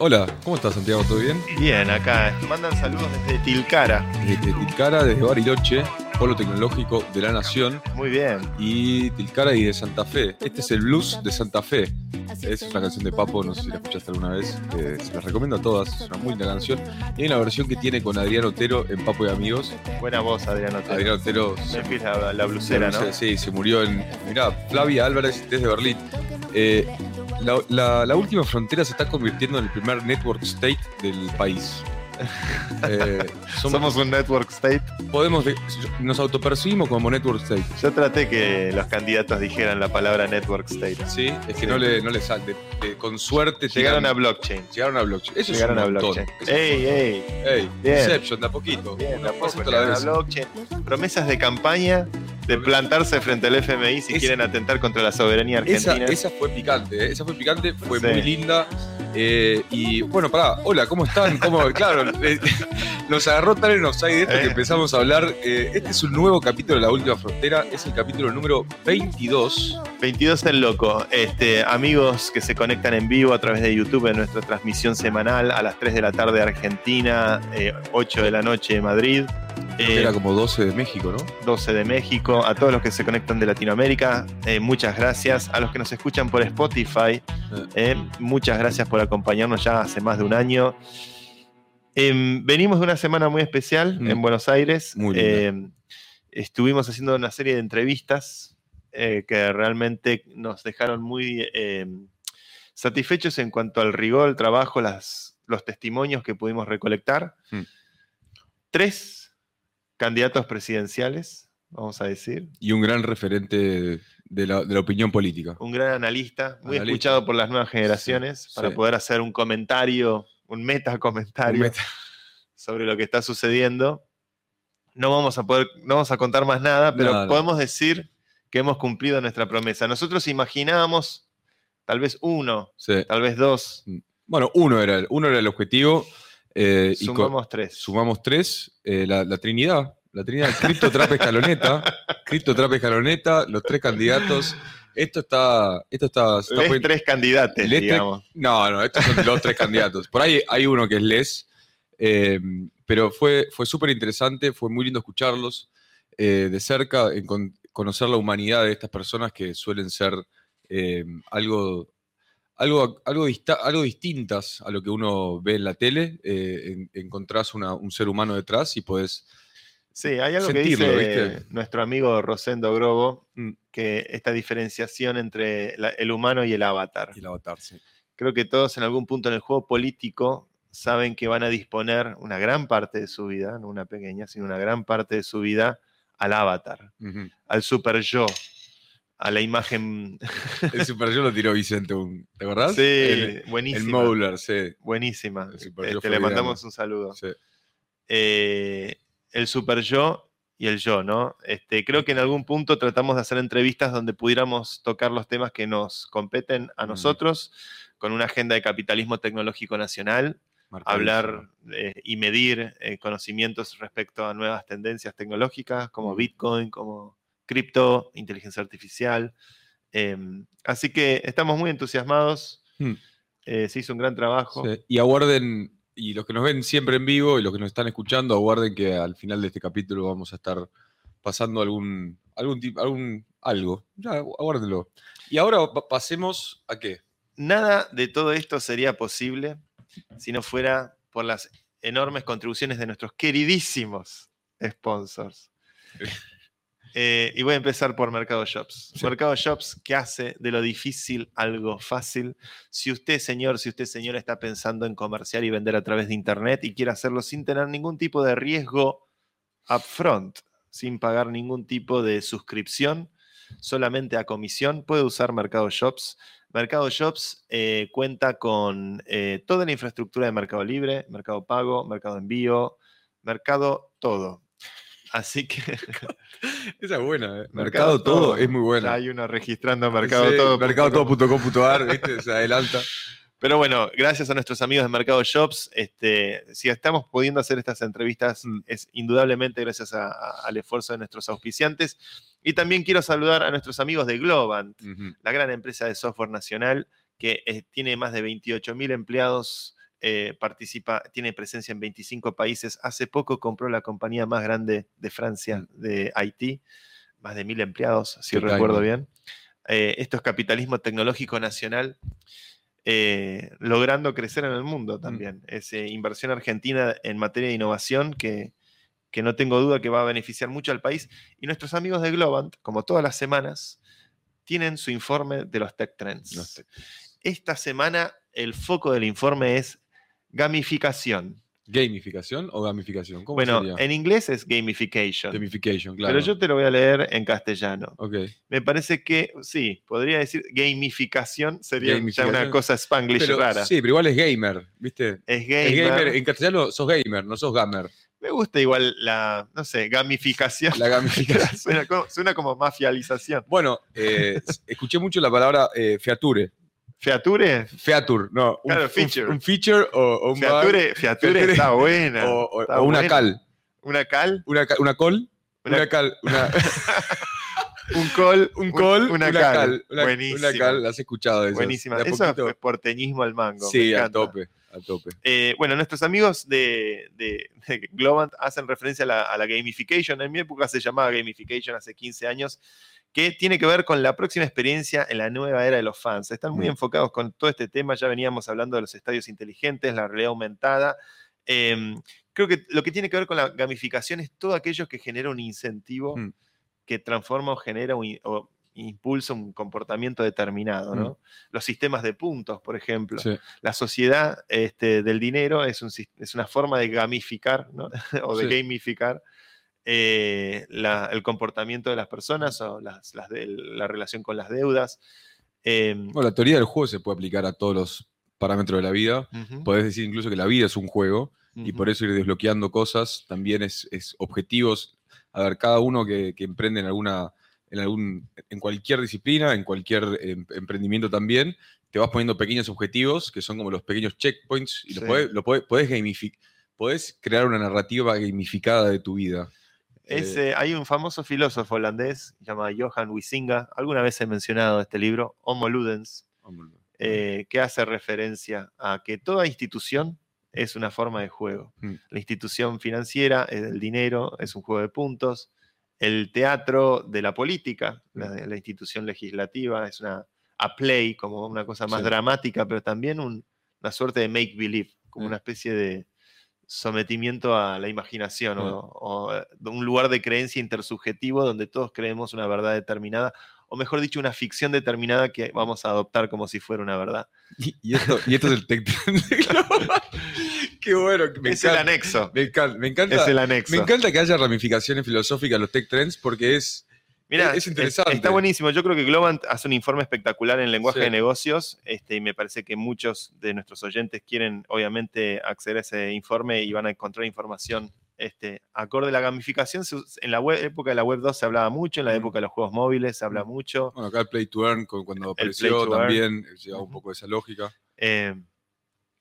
Hola, ¿cómo estás Santiago? ¿Todo bien? Bien, acá mandan saludos desde Tilcara. Desde Tilcara, desde Bariloche, Polo Tecnológico de la Nación. Muy bien. Y Tilcara y de Santa Fe. Este es el blues de Santa Fe. Es una canción de Papo, no sé si la escuchaste alguna vez. eh, se la recomiendo a todas, es una muy linda canción. Y hay una versión que tiene con Adrián Otero en Papo y Amigos. Buena voz, Adrián Otero. Adrián Otero se, la, la blusera, ¿no? Sí, se murió en. Mirá, Flavia Álvarez desde Berlín. Eh, la, la- la última frontera se está convirtiendo en el primer network state del país. Eh, somos- Somos un network state. podemos de- nos autopercibimos como network state. Yo traté que los candidatos dijeran la palabra network state. Sí, es que Sí. no le, no le sale. de- de- con suerte Llegaron a tiran- blockchain. llegaron a blockchain. Eso Llegaron es a un montón. blockchain. Ey, ey. Ey, Bien. Inception, de a poquito. Bien, pasito a la llegaron a blockchain. Promesas de campaña de plantarse frente al FMI si Esa- quieren atentar contra la soberanía Esa, argentina. esa fue picante, ¿eh? esa fue picante, fue Sí. muy linda. eh, y bueno, pará, hola, ¿cómo están? ¿Cómo? Claro, eh, nos agarró tan en offside de esto Eh. que empezamos a hablar. eh, este es un nuevo capítulo de La Última Frontera, es el capítulo número 22. 22 el loco. Este, amigos que se conectan en vivo a través de YouTube en nuestra transmisión semanal a las 3 de la tarde Argentina, eh, 8 de la noche Madrid. Eh, era como 12 de México, ¿no? 12 de México, a todos los que se conectan de Latinoamérica, eh, muchas gracias. A los que nos escuchan por Spotify, eh, muchas gracias por acompañarnos ya hace más de un año. Em, venimos de una semana muy especial Mm. en Buenos Aires. Muy. Em, estuvimos haciendo una serie de entrevistas eh, que realmente nos dejaron muy em, satisfechos en cuanto al rigor, el trabajo, las, los testimonios que pudimos recolectar. Mm. Tres candidatos presidenciales, vamos a decir. Y un gran referente de la, de la opinión política. un gran analista, muy Analista. escuchado por las nuevas generaciones, Sí, para sí. poder hacer un comentario, un meta comentario Un meta- sobre lo que está sucediendo. No vamos a poder, no vamos a contar más nada, pero Nada. podemos decir que hemos cumplido nuestra promesa. Nosotros imaginábamos tal vez uno, Sí. tal vez dos, Bueno, uno era el, uno era el objetivo. eh, y sumamos tres. sumamos tres, eh, la, la Trinidad, la Trinidad, Cripto, Trap, Escaloneta, Cripto, Trap, Escaloneta, los tres candidatos. Esto está, esto está, está Les tres candidatos, tres- digamos. No, no, estos son los tres candidatos. Por ahí hay uno que es Les, eh, pero fue, fue súper interesante, fue muy lindo escucharlos eh, de cerca, en con- conocer la humanidad de estas personas que suelen ser eh, algo, algo, algo, dista- algo distintas a lo que uno ve en la tele. eh, en- encontrás una- un ser humano detrás y podés... Sí, hay algo sentirlo, que dice ¿viste? nuestro amigo Rosendo Grobo, Mm. que esta diferenciación entre la- el humano y el avatar. el avatar, sí. creo que todos en algún punto en el juego político saben que van a disponer una gran parte de su vida, no una pequeña, sino una gran parte de su vida al avatar, al super yo, a la imagen. El super yo lo tiró Vicente, ¿te acordás? sí, El, el buenísima. Mauler, sí. Buenísima. El Este, le mandamos un saludo. sí. Eh, el super yo y el yo, ¿no? Este, creo que en algún punto tratamos de hacer entrevistas donde pudiéramos tocar los temas que nos competen a Mm. nosotros, con una agenda de capitalismo tecnológico nacional, hablar eh, y medir eh, conocimientos respecto a nuevas tendencias tecnológicas como. Bitcoin, como cripto, inteligencia artificial. Em, así que estamos muy entusiasmados. Mm. eh, se hizo un gran trabajo. Sí, Y aguarden, y los que nos ven siempre en vivo y los que nos están escuchando, aguarden que al final de este capítulo vamos a estar pasando algún, algún, algún algo. Ya, aguárdenlo. Y ahora pa- pasemos a qué. Nada de todo esto sería posible si no fuera por las enormes contribuciones de nuestros queridísimos sponsors. Eh, y voy a empezar por Mercado Shops. Sí. Mercado Shops que hace de lo difícil algo fácil. Si usted, señor, si usted, señora, está pensando en comerciar y vender a través de Internet y quiere hacerlo sin tener ningún tipo de riesgo upfront, sin pagar ningún tipo de suscripción, solamente a comisión, puede usar Mercado Shops. Mercado Shops eh, cuenta con eh, toda la infraestructura de Mercado Libre, Mercado Pago, Mercado Envío, Mercado Todo. Así que Esa es buena, ¿eh? Mercado, Mercado Todo, Todo. es muy ya buena. hay uno registrando Mercado Sí, Todo. mercadotodo.com.ar, ¿viste? Se adelanta. Pero bueno, gracias a nuestros amigos de Mercado Shops, este, si estamos pudiendo hacer estas entrevistas Mm. es indudablemente gracias a- a- al esfuerzo de nuestros auspiciantes. Y también quiero saludar a nuestros amigos de Globant, la gran empresa de software nacional que eh, tiene más de 28.000 empleados eh, participa, tiene presencia en 25 países. Hace poco compró la compañía más grande de Francia, de Haití, más de mil empleados, si Mm. Recuerdo bien. Eh, esto es capitalismo tecnológico nacional. eh, logrando crecer en el Mm. mundo también. Es inversión argentina en materia de innovación que, que no tengo duda que va a beneficiar mucho al país. Y nuestros amigos de Globant, como todas las semanas, tienen su informe de los tech trends. Los tech Esta semana el foco del informe es gamificación. ¿Gamificación o gamificación? ¿Cómo Bueno, sería? en inglés es gamification, Gamification, claro. pero yo te lo voy a leer en castellano. Ok. Me parece que, sí, podría decir gamificación, sería ya Gamificación. una cosa spanglish Pero- rara. Sí, pero igual es gamer, ¿viste? Es Es gamer. gamer. En castellano sos gamer, no sos gamer. Me gusta igual la, no sé, gamificación. La gamificación. suena, como, suena como mafialización. bueno, eh, escuché mucho la palabra eh, feature. ¿Feature? Feature, no. Un, Claro, un- feature. Un, feature o, o un Feature, feature Feature. está buena. o, está o una buena. cal. Una cal, Una, ca- una col. Una- Una, cal. Una, un col, un col. una, cal. Una, Buenísima. una cal. ¿Has escuchado eso? Buenísima. Eso es porteñismo al mango. Sí, a tope. A tope. Eh, bueno, nuestros amigos de, de, de Globant hacen referencia a la, a la gamification. En mi época se llamaba gamification hace 15 años, que tiene que ver con la próxima experiencia en la nueva era de los fans. Están muy Mm. enfocados con todo este tema. Ya veníamos hablando de los estadios inteligentes, la realidad aumentada. Eh, creo que lo que tiene que ver con la gamificación es todo aquello que genera un incentivo Mm. que transforma o genera un, o impulsa un comportamiento determinado. ¿no? Mm. Los sistemas de puntos, por ejemplo Sí. la sociedad este, del dinero es, un es una forma de gamificar ¿no? o de Sí. gamificar eh, la- el comportamiento de las personas o las, las de- la relación con las deudas. Em, Bueno, la teoría del juego se puede aplicar a todos los parámetros de la vida. ujú, Podés decir incluso que la vida es un juego y ujú. por eso ir desbloqueando cosas también es, es objetivos. A ver, cada uno que, que emprende en alguna, en algún, en cualquier disciplina, en cualquier em- emprendimiento también, te vas poniendo pequeños objetivos que son como los pequeños checkpoints y Sí. lo podés, lo podés, podés podés crear una narrativa gamificada de tu vida. Es, Eh, eh, hay un famoso filósofo holandés llamado Johan Huizinga, alguna vez he mencionado este libro, Homo Ludens, eh, que hace referencia a que toda institución es una forma de juego. Mm. La institución financiera el dinero, es un juego de puntos. El teatro de la política, la, Mm. la institución legislativa, es una a play, como una cosa más Sí. dramática, pero también un- una suerte de make believe, como Mm. una especie de sometimiento a la imaginación Mm. o, o, eh, un lugar de creencia intersubjetivo donde todos creemos una verdad determinada, o mejor dicho, una ficción determinada que vamos a adoptar como si fuera una verdad. Y, y esto, y esto es el tech trend de Global. Qué bueno. Me es el anexo. me encanta. Me encanta, Es el anexo. me encanta que haya ramificaciones filosóficas en los tech trends porque es, Es interesante. Está buenísimo. Yo creo que Globant hace un informe espectacular en lenguaje Sí. de negocios este, y me parece que muchos de nuestros oyentes quieren, obviamente, acceder a ese informe y van a encontrar información este, acorde a la gamificación. En la web- época de la Web 2 se hablaba mucho, en la Mm. época de los juegos móviles se habla mucho. Bueno, acá el Play to Earn, cu- cuando apareció también, llevaba un poco de esa lógica. eh,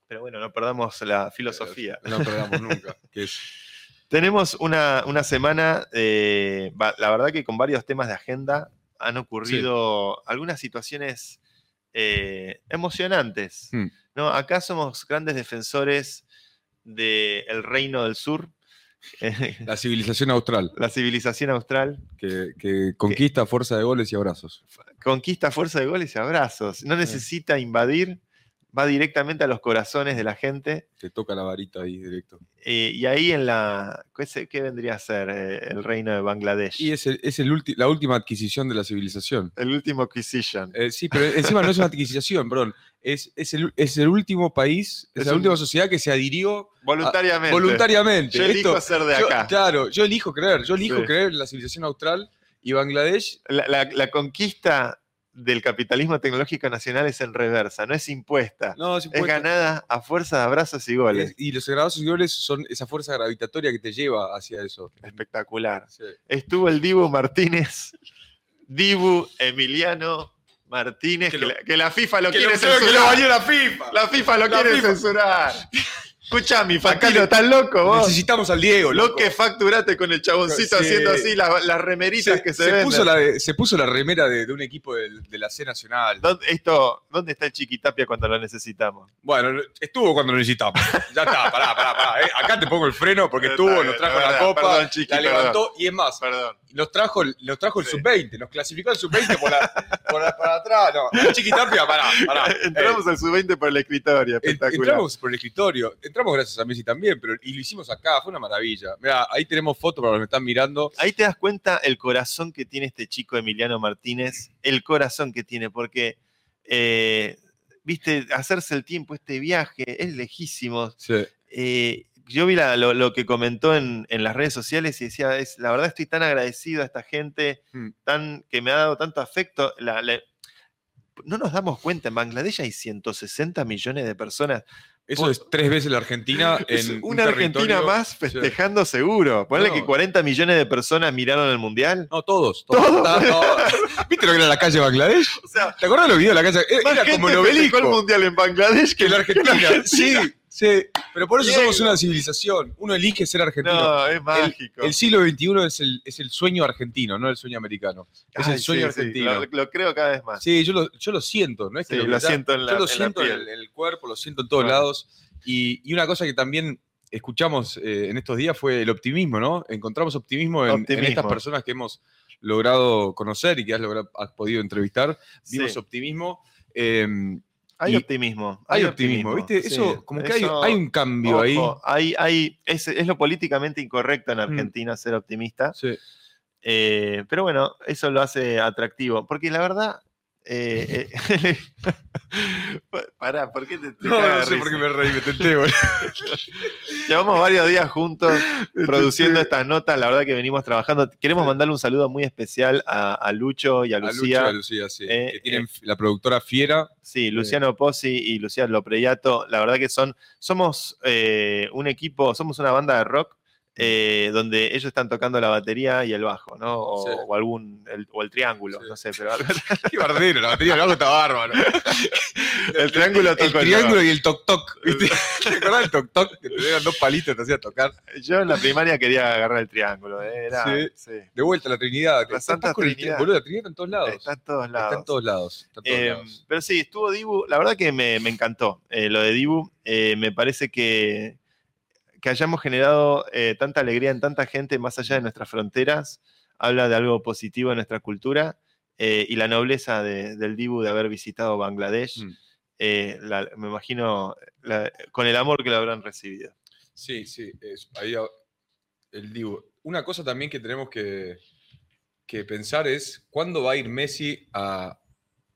pero bueno, no perdamos la filosofía. Eh, No perdamos nunca. Que es, Tenemos una, una semana, eh, la verdad que con varios temas de agenda han ocurrido algunas situaciones eh, emocionantes. Hmm. ¿no? Acá somos grandes defensores del reino del sur, la civilización austral, la civilización austral, que, que conquista a fuerza de goles y abrazos. conquista fuerza de goles y abrazos. No necesita invadir, va directamente a los corazones de la gente. Te toca la varita ahí directo. eh, y ahí en la. ¿Qué, vendría a ser eh, el reino de Bangladesh? Y es, el- es el ulti- la última adquisición de la civilización. el último acquisition. Eh, sí, pero encima no es una adquisición, perdón. Es, es, el, es el último país, es, la un- última sociedad que se adhirió Voluntariamente. voluntariamente. Yo elijo Esto- ser de yo- acá. claro, yo elijo creer, yo elijo Sí. creer en la civilización austral y Bangladesh. La, la- la conquista del capitalismo tecnológico nacional es en reversa, no es impuesta. No, es es impuesta. ganada a fuerza de abrazos y goles. Es- y los abrazos y goles son esa fuerza gravitatoria que te lleva hacia eso. Espectacular. Sí. Estuvo el Dibu Martínez, Dibu Emiliano Martínez, Que la, que la FIFA lo Que quiere lo, que lo censurar. la FIFA. la FIFA lo La quiere FIFA. censurar. Escuchame, Acá Fantino, ¿estás loco vos? Necesitamos al Diego, Lo loco. que facturaste con el chaboncito Sí. haciendo así la- las remeritas se, que se, se venden. puso la de- se puso la remera de, de un equipo de, la C Nacional. ¿Dónde, esto, ¿Dónde está el Chiquitapia cuando lo necesitamos? Bueno, estuvo cuando lo necesitamos. Ya está, pará, pará, pará. eh. Acá te pongo el freno porque estuvo, bien, nos trajo la copa, perdón, Chiqui, la levantó y es más, Perdón. nos trajo, nos trajo el Sí. sub-20, nos clasificó el sub-20 por, la, por la- para atrás. No, Chiquitapia, pará, pará. Entramos al sub-20 por el escritorio, Eh, espectacular. entramos por el escritorio, entramos gracias a Messi también, pero y lo hicimos acá, fue una maravilla. Mira, ahí tenemos fotos para los que me están mirando. Ahí te das cuenta el corazón que tiene este chico Emiliano Martínez, el corazón que tiene, porque, eh, viste, hacerse el tiempo, este viaje, es lejísimo. Sí. Eh, yo vi la- lo, lo que comentó en, en las redes sociales y decía, es, la verdad estoy tan agradecido a esta gente Mm. tan, que me ha dado tanto afecto. La- la- no nos damos cuenta, en Bangladesh hay 160 millones de personas. Eso Por- es tres veces la Argentina Es en un una Argentina territorio- más Sí. festejando seguro. Ponle No. que 40 millones de personas miraron el Mundial. No, todos. todos. Todos. Está- no. ¿Viste lo que era la calle Bangladesh? O sea, ¿Te acuerdas de los videos de la calle? Era, más era gente como el el Mundial en Bangladesh que que la Argentina. Sí, sí. Pero por eso somos una civilización. Uno elige ser argentino. No, es mágico. el siglo XXI es el, es el sueño argentino, no el sueño americano. Es Ay, el sueño sí, sí, argentino. lo, lo creo cada vez más. Sí, yo lo, yo lo siento, ¿no? Es que lo siento en la- Yo lo en siento en, el, en el cuerpo, lo siento en todos lados. Y, y una cosa que también escuchamos eh, en estos días fue el optimismo, ¿no? Encontramos optimismo en, estas personas que hemos logrado conocer y que has, logrado- has podido entrevistar. Vimos optimismo. eh, Hay y- optimismo. hay optimismo, ¿viste? sí. Eso, como que hay, Eso- hay un cambio ahí. hay, hay- es, es lo políticamente incorrecto en Argentina ser optimista. Sí. eh, pero bueno, eso lo hace atractivo. Porque la verdad. Eh, eh, Pará, ¿por qué te, te No, no sé por qué me reí, me tenté, boludo. Llevamos varios días juntos produciendo estas notas. La verdad que venimos trabajando. Queremos mandarle un saludo muy especial a, a Lucho y a A Lucho y Lucía. a Lucía, sí. Eh, que tienen la productora Fiera. Sí, Luciano Pozzi y Lucía Lopreyato, la verdad que son, somos eh, un equipo, somos una banda de rock eh, donde ellos están tocando la batería y el bajo, ¿no? O, Sí. o algún, el, o el triángulo, Sí. no sé, pero Qué bardero, la batería del bajo está bárbaro. el triángulo El el triángulo y el toc toc. ¿viste? ¿Te acordás del toc toc? Que te dieron dos palitos y te hacía tocar. Yo en la primaria quería agarrar el triángulo, eh, era, Sí. De vuelta a la Trinidad. La Santa el Trinidad. Boludo, la Trinidad está en todos lados. Está en todos lados. Está en todos lados. Está en todos Eh, lados. pero sí, estuvo Dibu. La verdad que me, me encantó eh, lo de Dibu. Eh, me parece que, que hayamos generado eh, tanta alegría en tanta gente más allá de nuestras fronteras. Habla de algo positivo en nuestra cultura eh, y la nobleza de- del Dibu de haber visitado Bangladesh. Mm. eh, la- me imagino la- con el amor que lo habrán recibido. Sí, sí. es- ahí el Dibu. Una cosa también que tenemos que, que pensar es cuándo va a ir Messi a,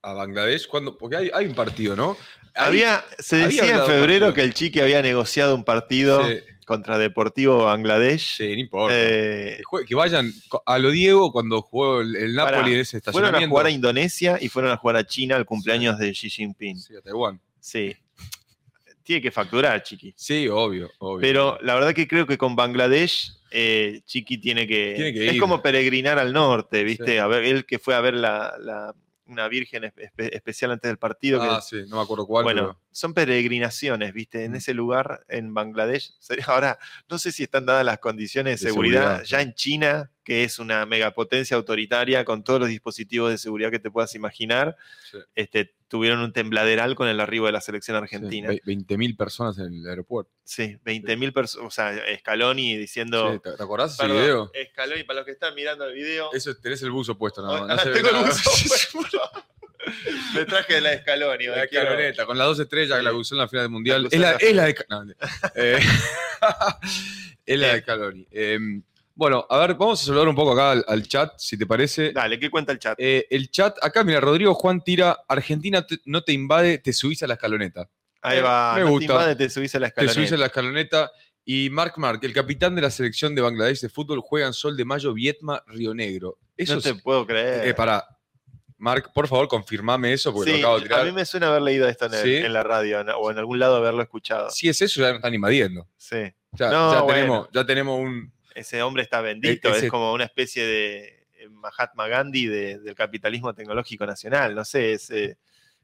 a Bangladesh. ¿Cuándo? Porque hay, hay un partido, ¿no? Había, se había decía en febrero que el Chiqui había negociado un partido Sí, contra Deportivo Bangladesh. sí, no importa. Eh, Que, vayan a lo Diego cuando jugó el, el Napoli en ese Fueron a estacionamiento. jugar a Indonesia y fueron a jugar a China al cumpleaños de Xi Jinping. Sí, a Taiwán. Sí. Tiene que facturar, Chiqui. Sí, obvio, obvio. Pero la verdad que creo que con Bangladesh, eh, Chiqui tiene que. Tiene que es ir. como peregrinar al norte, ¿viste? Sí. A ver, él que fue a ver la, la- una virgen espe- espe- especial antes del partido. que- ah, sí, no me acuerdo cuál. bueno, son peregrinaciones, ¿viste? En Mm. ese lugar, en Bangladesh. Ahora, no sé si están dadas las condiciones de, De seguridad. seguridad, Ya en China, que es una megapotencia autoritaria con todos los dispositivos de seguridad que te puedas imaginar, Sí. este, tuvieron un tembladeral con el arribo de la selección argentina. sí, ve- 20.000 personas en el aeropuerto. Sí, 20.000 personas. O sea, Scaloni diciendo. Sí, ¿te, te acordás de ese video? Scaloni, para los que están mirando el video. Eso, tenés el buzo puesto nada más. No se ve tengo el buzo puesto. Me traje de la Scaloni. La escaloneta, con las dos estrellas que la usó en la final del mundial. La Es la, es la de. no, eh, es la de Bien. Scaloni. Eh, bueno, a ver, vamos a saludar un poco acá al, al chat, si te parece. Dale, ¿qué cuenta el chat? Eh, el chat, acá, mira, Rodrigo Juan tira: Argentina te- no te invade, te subís a la escaloneta. Ahí eh, va. me no te gusta. invade, te subís a la Te subís a escaloneta. la escaloneta. Y Mark Mark, el capitán de la selección de Bangladesh de fútbol, juega en Sol de Mayo, Vietma, Río Negro. Eso No te es- puedo creer. eh, pará. Mark, por favor, confirmame eso porque Sí, lo acabo de a tirar. mí me suena haber leído esto en, el- ¿Sí? en la radio o en algún lado haberlo escuchado. Si es eso, ya nos están invadiendo. Sí. Ya, No, ya bueno. tenemos, ya tenemos un. Ese hombre está bendito, E- ese- es como una especie de eh, Mahatma Gandhi de- del capitalismo tecnológico nacional. No sé, es, eh,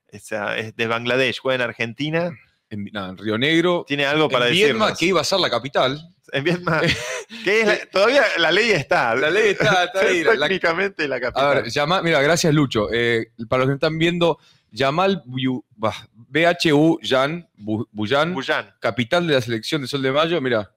es de Bangladesh, juega en Argentina en, nada, en Río Negro. Tiene algo para en Viedma, decirnos. que iba a ser la capital. En Viedma, que es la- todavía la ley está. La ley está, está ahí. la- Técnicamente la a capital. ver, llama, mira, gracias Lucho. Eh, para los que están viendo, Yamal BHU Bu- Buyan, Buyán, capital de la selección de Sol de Mayo. Mira,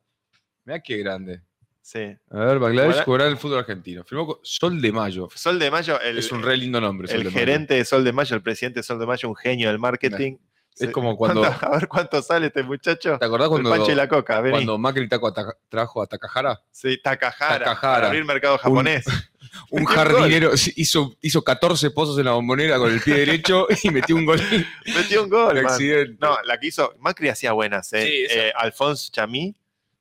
mira qué grande. Sí. A ver, Bangladesh en el fútbol argentino. Firmó con Sol de Mayo. Sol de Mayo, el, es un re lindo nombre. Sol el de Mayo. gerente de Sol de Mayo, el presidente de Sol de Mayo, un genio del marketing. Es como cuando- ¿Cuánto- a ver cuánto sale este muchacho. ¿Te acordás El cuando, Pancho y la Coca, vení. cuando Macri taco a Ta- trajo a Takahara? Sí, Takahara, Takahara. para abrir mercado japonés. Un jardinero hizo, hizo 14 pozos en la bombonera con el pie derecho y metió un gol. Metió un gol, man. accidente. No, la que hizo, Macri hacía buenas, ¿eh? Sí, Eh, Alphonse Chamí,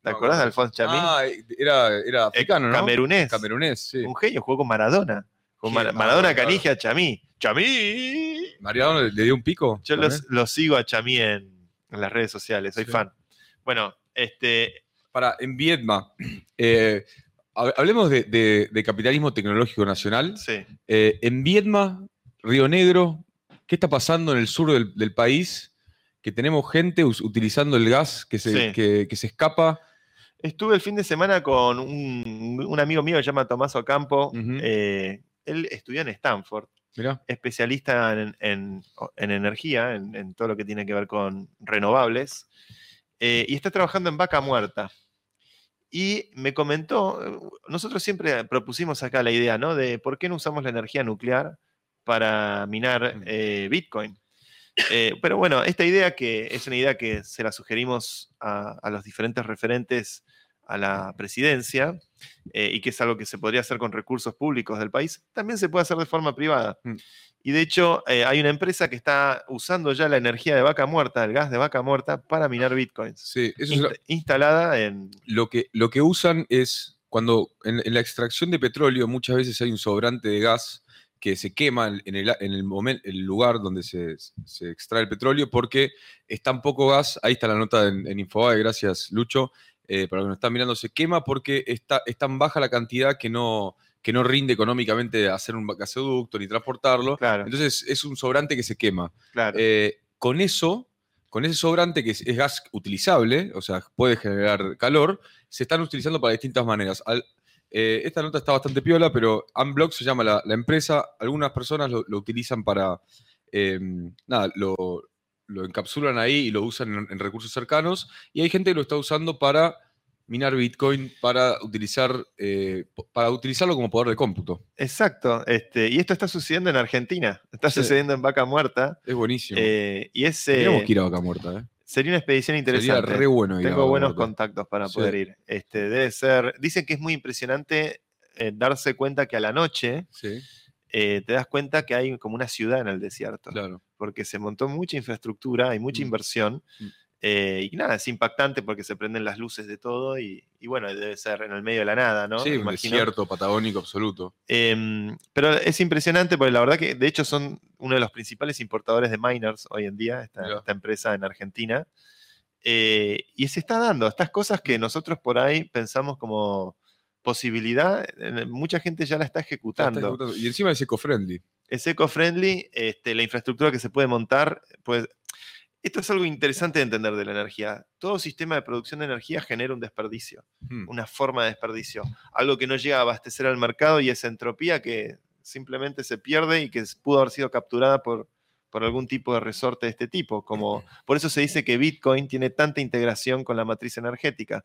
¿te No, acordás de. Alphonse Chamí? Ah, era, era Eh, africano, ¿no? Camerunés. Camerunés, sí. Un genio, jugó con Maradona. Con bárbaro, Maradona. Canigia, Chamí. ¡Chamí! Mariano le, le dio un pico. Yo los, los sigo a Chamí en, en las redes sociales, soy Sí. fan. Bueno, este, Para, en Vietma, eh, hab- hablemos de, de- de capitalismo tecnológico nacional. sí. Eh, en Vietma, Río Negro, ¿qué está pasando en el sur del, del país? Que tenemos gente utilizando el gas que se, Sí. que, que se escapa. Estuve el fin de semana con un, un amigo mío que se llama Tomás Ocampo. Eh, él estudió en Stanford, Mirá. especialista en, en- en energía, en, en todo lo que tiene que ver con renovables, eh, y está trabajando en Vaca Muerta. Y me comentó, nosotros siempre propusimos acá la idea, ¿no? De por qué no usamos la energía nuclear para minar Mm. eh, Bitcoin. Eh, pero bueno, esta idea que es una idea que se la sugerimos a, a los diferentes referentes a la presidencia eh, y que es algo que se podría hacer con recursos públicos del país, también se puede hacer de forma privada. Mm. Y de hecho, eh, hay una empresa que está usando ya la energía de vaca muerta, el gas de vaca muerta, para minar bitcoins. Sí, eso es instalada en. lo que, lo que usan es cuando en, en la extracción de petróleo muchas veces hay un sobrante de gas que se quema en el, en el lugar donde se, se extrae el petróleo porque es tan poco gas, ahí está la nota en, en Infobae, gracias Lucho, eh, para los que nos están mirando, se quema porque está, es tan baja la cantidad que no, que no rinde económicamente hacer un gasoducto ni transportarlo. Claro, Entonces es un sobrante que se quema. claro. Eh, con eso, con ese sobrante que es, es gas utilizable, o sea, puede generar calor, se están utilizando para distintas maneras. Al- eh, esta nota está bastante piola, pero Unblock se llama la, la empresa. Algunas personas lo, lo utilizan para. eh, nada, lo, lo encapsulan ahí y lo usan en, en recursos cercanos. Y hay gente que lo está usando para minar Bitcoin, para, utilizar, eh, para utilizarlo como poder de cómputo. Exacto. Este, y esto está sucediendo en Argentina. Está Sí. sucediendo en Vaca Muerta. Es buenísimo. eh, y es, eh, Tenemos que ir a Vaca Muerta, ¿eh? sería una expedición Sería interesante. re bueno ir Tengo buenos Muerta. contactos para Sí. poder ir. Este, debe ser. Dicen que es muy impresionante eh, darse cuenta que a la noche Sí, eh, te das cuenta que hay como una ciudad en el desierto. claro. Porque se montó mucha infraestructura, hay mucha Mm. inversión. Mm. eh, y nada, es impactante porque se prenden las luces de todo y, y bueno, debe ser en el medio de la nada, ¿no? sí, un desierto patagónico absoluto. Em, pero es impresionante porque la verdad que de hecho son uno de los principales importadores de miners hoy en día, esta, empresa en Argentina. Eh, y se está dando estas cosas que nosotros por ahí pensamos como posibilidad, mucha gente ya la está ejecutando. Y encima es eco-friendly. Es eco-friendly, este, la infraestructura que se puede montar, pues esto es algo interesante de entender de la energía. Todo sistema de producción de energía genera un desperdicio Hmm. una forma de desperdicio. Algo que no llega a abastecer al mercado y es entropía que simplemente se pierde y que pudo haber sido capturada por, por algún tipo de resorte de este tipo. Como, por eso se dice que Bitcoin tiene tanta integración con la matriz energética,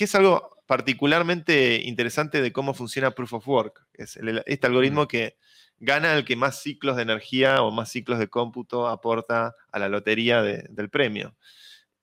que es algo particularmente interesante de cómo funciona Proof of Work. Es el- este algoritmo que gana el que más ciclos de energía o más ciclos de cómputo aporta a la lotería de- del premio.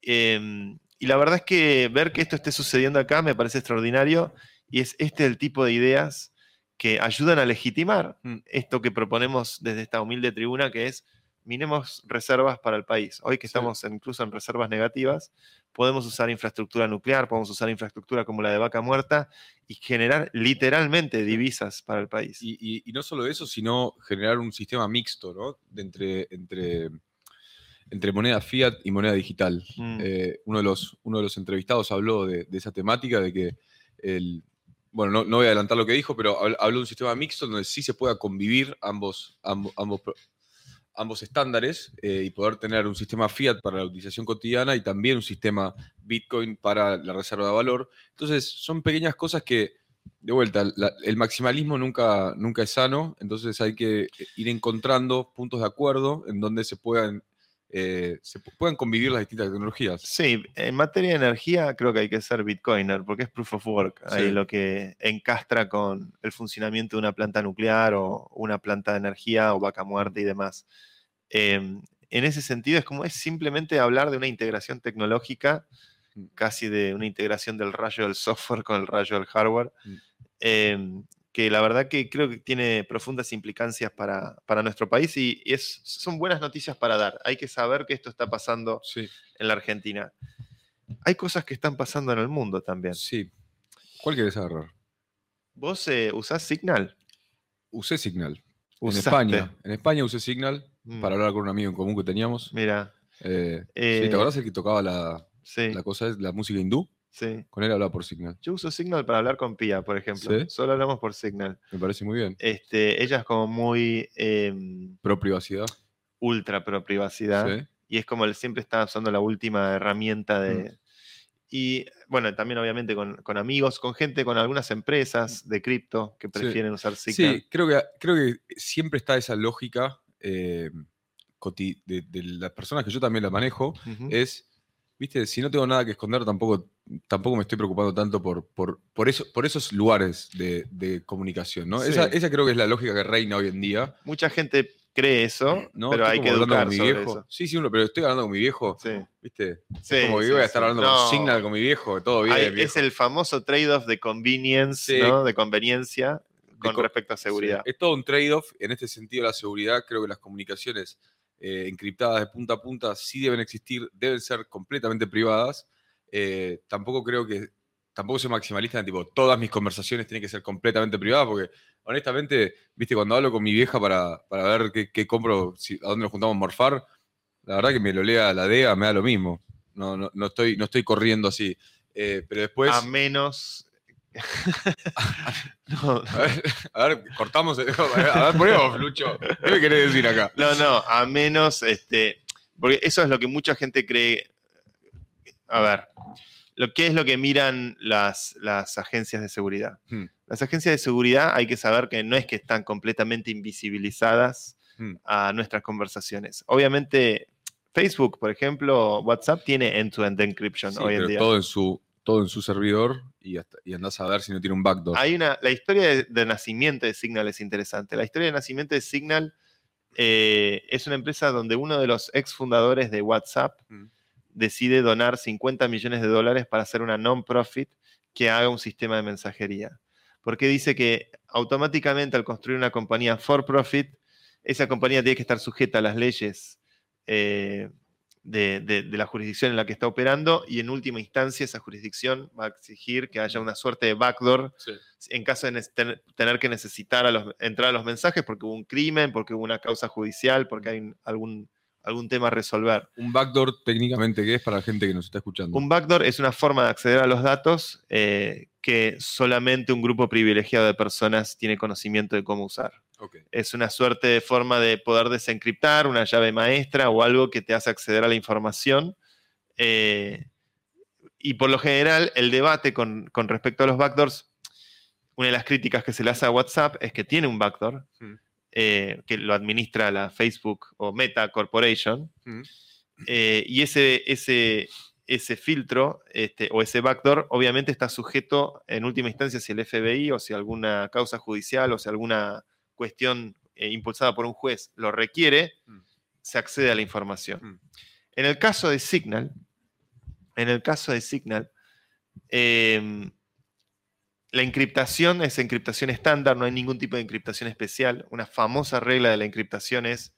Em, y la verdad es que ver que esto esté sucediendo acá me parece extraordinario y es este el tipo de ideas que ayudan a legitimar Mm. esto que proponemos desde esta humilde tribuna, que es minemos reservas para el país. Hoy que estamos incluso en reservas negativas, podemos usar infraestructura nuclear, podemos usar infraestructura como la de vaca muerta y generar literalmente divisas para el país. Y, y- y no solo eso, sino generar un sistema mixto, ¿no? De entre, entre, entre moneda fiat y moneda digital. Mm. Eh, uno, de los, uno de los entrevistados habló de, de esa temática, de que el. Bueno, no, no voy a adelantar lo que dijo, pero habl- habló de un sistema mixto donde sí se pueda convivir ambos, ambos, ambos, ambos estándares eh, y poder tener un sistema fiat para la utilización cotidiana y también un sistema Bitcoin para la reserva de valor. Entonces, son pequeñas cosas que, de vuelta, el maximalismo nunca, nunca es sano, entonces hay que ir encontrando puntos de acuerdo en donde se puedan, eh, se pu- puedan convivir las distintas tecnologías. Sí, en materia de energía creo que hay que ser Bitcoiner, porque es proof of work, ahí Sí. lo que encastra con el funcionamiento de una planta nuclear o una planta de energía o vaca muerta y demás. Em, en ese sentido es como es simplemente hablar de una integración tecnológica, Mm. casi de una integración del rayo del software con el rayo del hardware, Mm. em, que la verdad que creo que tiene profundas implicancias para, para nuestro país y, y es, son buenas noticias para dar. Hay que saber que esto está pasando Sí, en la Argentina. Hay cosas que están pasando en el mundo también. sí. ¿Cuál querés agarrar? ¿Vos eh, usás Signal? Usé Signal. En. España. En España usé Signal Mm, para hablar con un amigo en común que teníamos. Mira, Eh, sí, Eh, ¿Te acordás el que tocaba la, sí, la cosa, la música hindú? Sí. Con él hablaba por Signal. Yo uso Signal para hablar con Pia, por ejemplo. ¿Sí? Solo hablamos por Signal. Me parece muy bien. Este, ella es como muy em, Pro privacidad. ultra pro privacidad. Sí. Y es como él siempre está usando la última herramienta de. Y bueno, también obviamente con, con amigos, con gente, con algunas empresas de cripto que prefieren usar Signal. Sí, creo que, creo que siempre está esa lógica eh, de, de las personas que yo también la manejo. Es, viste, si no tengo nada que esconder, tampoco, tampoco me estoy preocupando tanto por, por, por, eso, por esos lugares de, de comunicación. ¿no? Sí. Esa, esa creo que es la lógica que reina hoy en día. Mucha gente cree eso, ¿no? pero hay que educar con mi sobre viejo. eso. Sí, sí, pero estoy hablando con mi viejo. Sí. ¿Viste? Sí, como que voy a estar hablando No. con Signal con mi viejo, todo bien. Hay- viejo. es el famoso trade-off de convenience. De conveniencia con co- respecto a seguridad. Es todo un trade-off. En este sentido, la seguridad, creo que las comunicaciones eh, encriptadas de punta a punta sí deben existir, deben ser completamente privadas. Eh, tampoco creo que, tampoco soy maximalista en tipo, todas mis conversaciones tienen que ser completamente privadas, porque honestamente, viste, cuando hablo con mi vieja para, para ver qué, qué compro, si- a dónde nos juntamos a morfar, la verdad que me lo lea la DEA, me da lo mismo. No, no, no, estoy, no estoy corriendo así. Eh, pero después... a menos. no, A ver, a ver, cortamos. el- A ver, ponemos, Lucho. ¿Qué me querés decir acá? no, no, a menos. Este, porque eso es lo que mucha gente cree. A ver, lo que es lo que miran las, las agencias de seguridad. Hmm. Las agencias de seguridad hay que saber que no es que están completamente invisibilizadas Hmm. a nuestras conversaciones. Obviamente, Facebook, por ejemplo, WhatsApp tiene end-to-end encryption Sí, hoy en día. todo en su todo en su servidor y, hasta, y andás a ver si no tiene un backdoor. Hay una, la historia de, de nacimiento de Signal es interesante. La historia de nacimiento de Signal eh, es una empresa donde uno de los ex fundadores de WhatsApp Mm. Decide donar 50 millones de dólares para hacer una non-profit que haga un sistema de mensajería. Porque dice que automáticamente al construir una compañía for profit, esa compañía tiene que estar sujeta a las leyes eh, de, de- de la jurisdicción en la que está operando y en última instancia esa jurisdicción va a exigir que haya una suerte de backdoor Sí. en caso de tener que necesitar a los, entrar a los mensajes porque hubo un crimen, porque hubo una causa judicial, porque hay algún, algún tema a resolver. Un backdoor técnicamente, ¿qué es para la gente que nos está escuchando? Un backdoor es una forma de acceder a los datos eh, que solamente un grupo privilegiado de personas tiene conocimiento de cómo usar. Es una suerte de forma de poder desencriptar, una llave maestra o algo que te hace acceder a la información. eh, y por lo general, el debate con, con respecto a los backdoors, una de las críticas que se le hace a WhatsApp es que tiene un backdoor, Mm. Eh, que lo administra la Facebook o Meta Corporation. Mm. Eh, y ese, ese, ese filtro este, o ese backdoor obviamente está sujeto en última instancia si el FBI o si alguna causa judicial o si alguna cuestión eh, impulsada por un juez lo requiere, Mm. se accede a la información. Mm. En el caso de Signal, en el caso de Signal, em, la encriptación es encriptación estándar, no hay ningún tipo de encriptación especial. Una famosa regla de la encriptación es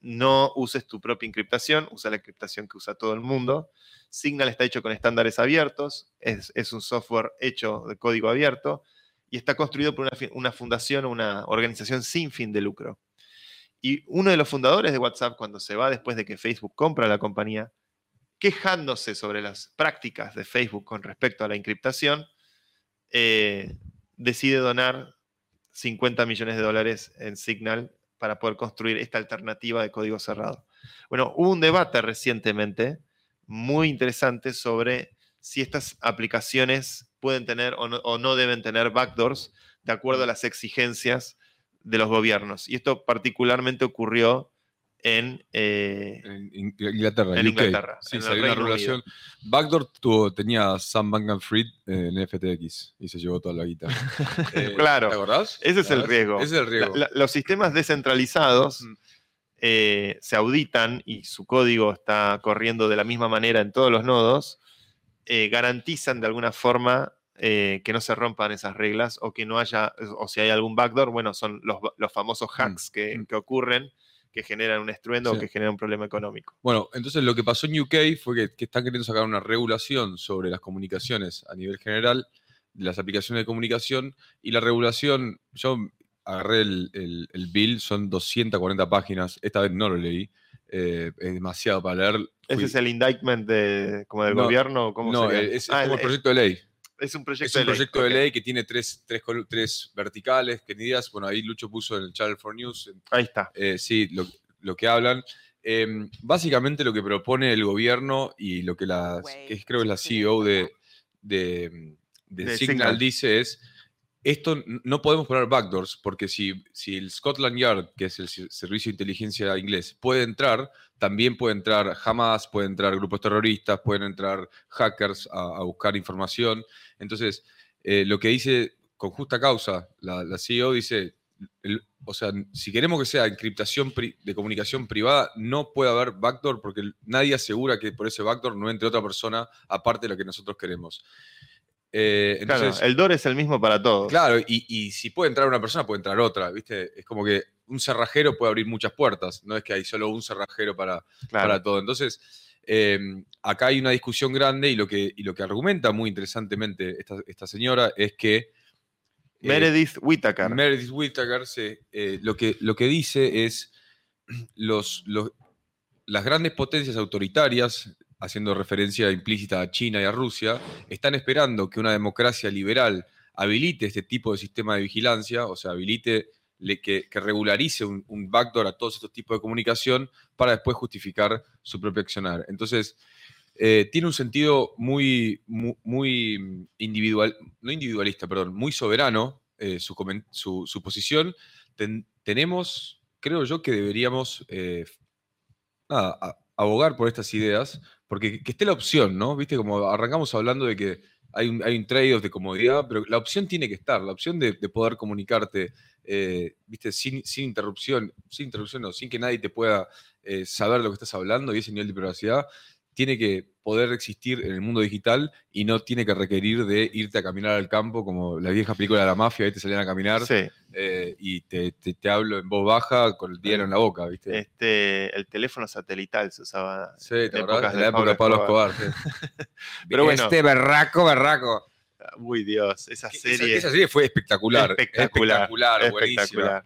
no uses tu propia encriptación, usa la encriptación que usa todo el mundo. Signal está hecho con estándares abiertos, es, un software hecho de código abierto y está construido por una, una fundación o una organización sin fin de lucro. Y uno de los fundadores de WhatsApp, cuando se va después de que Facebook compra la compañía, quejándose sobre las prácticas de Facebook con respecto a la encriptación, eh, decide donar 50 millones de dólares en Signal para poder construir esta alternativa de código cerrado. Bueno, hubo un debate recientemente muy interesante sobre si estas aplicaciones pueden tener o no, o no deben tener backdoors de acuerdo a las exigencias de los gobiernos. Y esto particularmente ocurrió en, eh, En In- Inglaterra. En UK. Inglaterra, Sí, en salió una regulación. Backdoor tuvo, tenía Sam Bankman Fried en FTX y se llevó toda la guita. Eh, Claro. ¿Te acordás? Ese es el riesgo. Ese es el riesgo. La- la- los sistemas descentralizados Mm. eh, se auditan y su código está corriendo de la misma manera en todos los nodos, garantizan de alguna forma eh, que no se rompan esas reglas o que no haya, o si hay algún backdoor, bueno, son los, los famosos hacks que, mm. que ocurren, que generan un estruendo o que generan un problema económico. Bueno, entonces lo que pasó en UK fue que, que están queriendo sacar una regulación sobre las comunicaciones a nivel general, las aplicaciones de comunicación, y la regulación, yo agarré el, el- el bill, son 240 páginas, esta vez no lo leí, eh, es demasiado para leer. ¿Ese es el indictment de, como del No, gobierno? ¿Cómo no, sería? es, es Ah, como el proyecto de ley. Es un proyecto Es un de ley. de que tiene tres, tres, tres verticales, que ni ideas, bueno, ahí Lucho puso en el Channel 4 News, Ahí está. eh, sí, lo, lo que hablan. Em, básicamente lo que propone el gobierno y lo que la, que es- creo que es la CEO de, de, de De Signal, Signal. dice es, esto no podemos poner backdoors porque si, el Scotland Yard, que es el servicio de inteligencia inglés, puede entrar, también puede entrar Hamas, puede entrar grupos terroristas, pueden entrar hackers a, buscar información. Entonces, eh, lo que dice con justa causa la, la CEO dice, o sea, si queremos que sea encriptación de comunicación privada, no puede haber backdoor porque nadie asegura que por ese backdoor no entre otra persona aparte de lo que nosotros queremos. Eh, Claro, el DOR es el mismo para todos. Claro, y, y si puede entrar una persona, puede entrar otra, ¿viste? Es como que un cerrajero puede abrir muchas puertas, no es que hay solo un cerrajero para, Claro. para todo. Entonces, eh, acá hay una discusión grande y lo que, y lo que argumenta muy interesantemente esta, esta señora es que... eh, Meredith Whittaker. Meredith Whittaker eh, lo, que, lo que dice es los, los- las grandes potencias autoritarias, haciendo referencia implícita a China y a Rusia, están esperando que una democracia liberal habilite este tipo de sistema de vigilancia, o sea, habilite que, regularice un, backdoor a todos estos tipos de comunicación para después justificar su propio accionar. Entonces, eh, tiene un sentido muy, muy, individual, no individualista, perdón, muy soberano eh, su, su- posición. Ten- tenemos, creo yo, que deberíamos eh, abogar por estas ideas, porque que esté la opción, ¿no? Viste, como arrancamos hablando de que hay un, hay un trade-off de comodidad, pero la opción tiene que estar, la opción de, de poder comunicarte, eh, viste, sin, sin interrupción, sin interrupción, no, sin que nadie te pueda eh, saber lo que estás hablando y ese nivel de privacidad, tiene que poder existir en el mundo digital y no tiene que requerir de irte a caminar al campo como la vieja película de la mafia, ahí te salían a caminar Sí. eh, y te, te- te hablo en voz baja con el diario en la boca, ¿viste? Este, el teléfono satelital se usaba. Sí, En la época de Pablo Pablo Escobar. sí. Pero bueno. Este berraco, berraco. Uy, Dios, esa serie. esa serie fue espectacular. Espectacular, Espectacular, buenísima. espectacular.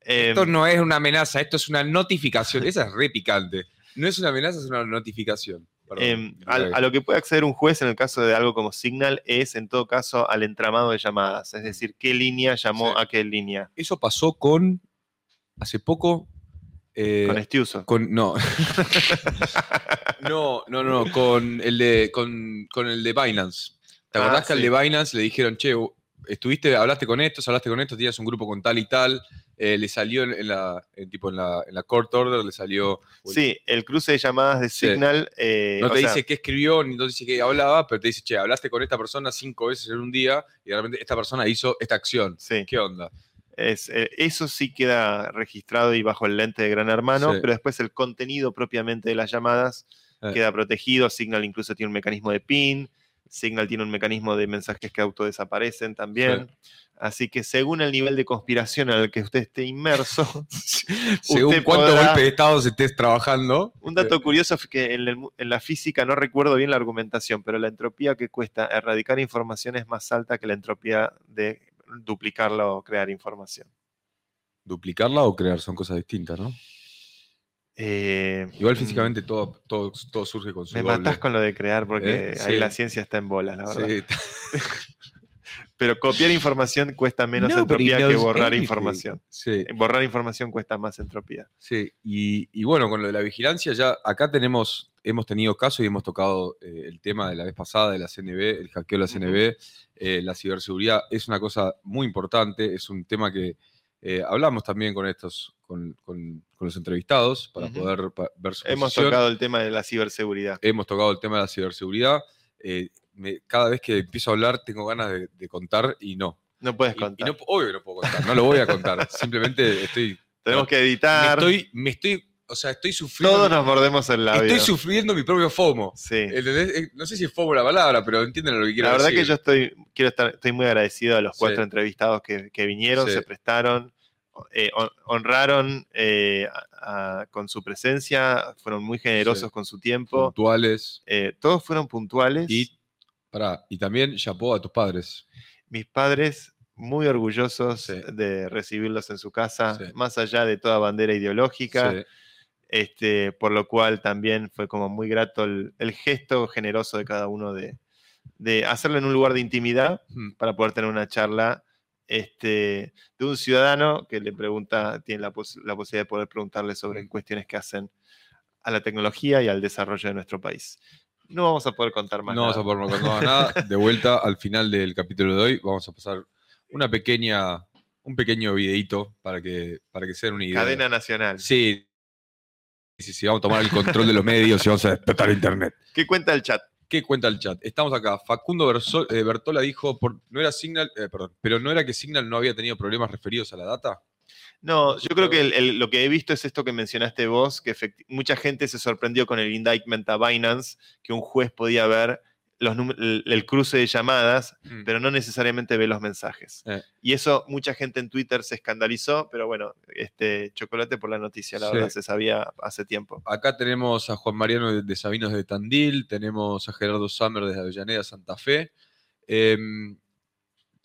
Em, Esto no es una amenaza, esto es una notificación. Esa es re picante. No es una amenaza, es una notificación. Perdón, em, a lo que puede acceder un juez en el caso de algo como Signal es, en todo caso, al entramado de llamadas. Es decir, qué línea llamó Sí. a qué línea. Eso pasó con. Hace poco. eh, Con Estiuso. con- no. no, no, no, con el de, con, con el de Binance. ¿Te Ah, acordás que al de Binance le dijeron, che, estuviste, hablaste con estos, hablaste con estos, tenías un grupo con tal y tal, eh, le salió en, en la, en tipo en la, en la court order, le salió. Sí, el cruce de llamadas de Sí. Signal. eh, No te sea, dice qué escribió, ni no te dice qué hablaba, pero te dice, che, hablaste con esta persona cinco veces en un día y realmente esta persona hizo esta acción. sí, ¿Qué onda? es, eh, eso sí queda registrado y bajo el lente de Gran Hermano, Sí. pero después el contenido propiamente de las llamadas Eh. queda protegido. Signal incluso tiene un mecanismo de PIN. Signal tiene un mecanismo de mensajes que autodesaparecen también. Así que según el nivel de conspiración en el que usted esté inmerso, Según Usted podrá- golpes de Estado se estés trabajando. un dato curioso es que en, el en la física no recuerdo bien la argumentación, pero la entropía que cuesta erradicar información es más alta que la entropía de duplicarla o crear información. Duplicarla o crear son cosas distintas, ¿no? Eh, Igual mm, físicamente todo, todo, todo surge con su Me doble. matás con lo de crear porque ¿Eh? ahí Sí. la ciencia está en bolas, la verdad. Sí. Pero copiar información cuesta menos entropía que borrar anything. información. Sí, Borrar información cuesta más entropía. sí. Y, y bueno, con lo de la vigilancia, ya acá tenemos, hemos tenido casos y hemos tocado eh, el tema de la vez pasada de la CNB, el hackeo de la. CNB, eh, la ciberseguridad es una cosa muy importante, es un tema que eh, hablamos también con estos, con, con- con los entrevistados para poder pa- ver su Hemos posición. tocado el tema de la ciberseguridad. hemos tocado el tema de la ciberseguridad. eh, me- cada vez que empiezo a hablar tengo ganas de, de contar y no. No puedes Y- y contar. no- obvio que no puedo contar, no lo voy a contar. Simplemente estoy. Tenemos que Me editar. estoy, me estoy, o sea, estoy sufriendo. Todos nos mordemos el labio. estoy sufriendo mi propio FOMO. Sí. ¿Entendés? Eh, No sé si es FOMO la palabra, pero entienden lo que quiero La verdad decir. que yo estoy, quiero estar, estoy muy agradecido a los Sí. cuatro entrevistados que, que vinieron, Sí. se prestaron, eh, hon- honraron eh, a- a- con su presencia, fueron muy generosos Sí. con su tiempo. puntuales. eh, todos fueron puntuales. Y, pará, y también chapó a tus padres. Mis padres muy orgullosos de recibirlos en su casa, más allá de toda bandera ideológica. Este, por lo cual también fue como muy grato el, el gesto generoso de cada uno de, de hacerlo en un lugar de intimidad Mm. para poder tener una charla este, de un ciudadano que le pregunta, tiene la, pos- la posibilidad de poder preguntarle sobre Mm. cuestiones que hacen a la tecnología y al desarrollo de nuestro país. No vamos a poder contar más. no vamos a poder contar nada. De vuelta al final del capítulo de hoy, vamos a pasar una pequeña, un pequeño videito para que, para que se den una idea. Cadena nacional. Sí. Sí, vamos a tomar el control de los medios y vamos a despertar Internet. ¿Qué cuenta el chat? ¿Qué cuenta el chat? Estamos acá. Facundo Berso- eh, Bertola dijo, por- no era Signal, eh, perdón, pero no era que Signal no había tenido problemas referidos a la data. No, yo creo que el- el- lo que he visto es esto que mencionaste vos, que mucha gente se sorprendió con el indictment a Binance, que un juez podía ver los el, cruce de llamadas, Mm. pero no necesariamente ve los mensajes. Eh. Y eso mucha gente en Twitter se escandalizó, pero bueno, este chocolate por la noticia, la Sí. verdad, se sabía hace tiempo. Acá tenemos a Juan Mariano de, de Sabinos de Tandil, tenemos a Gerardo Summer desde Avellaneda, Santa Fe. em,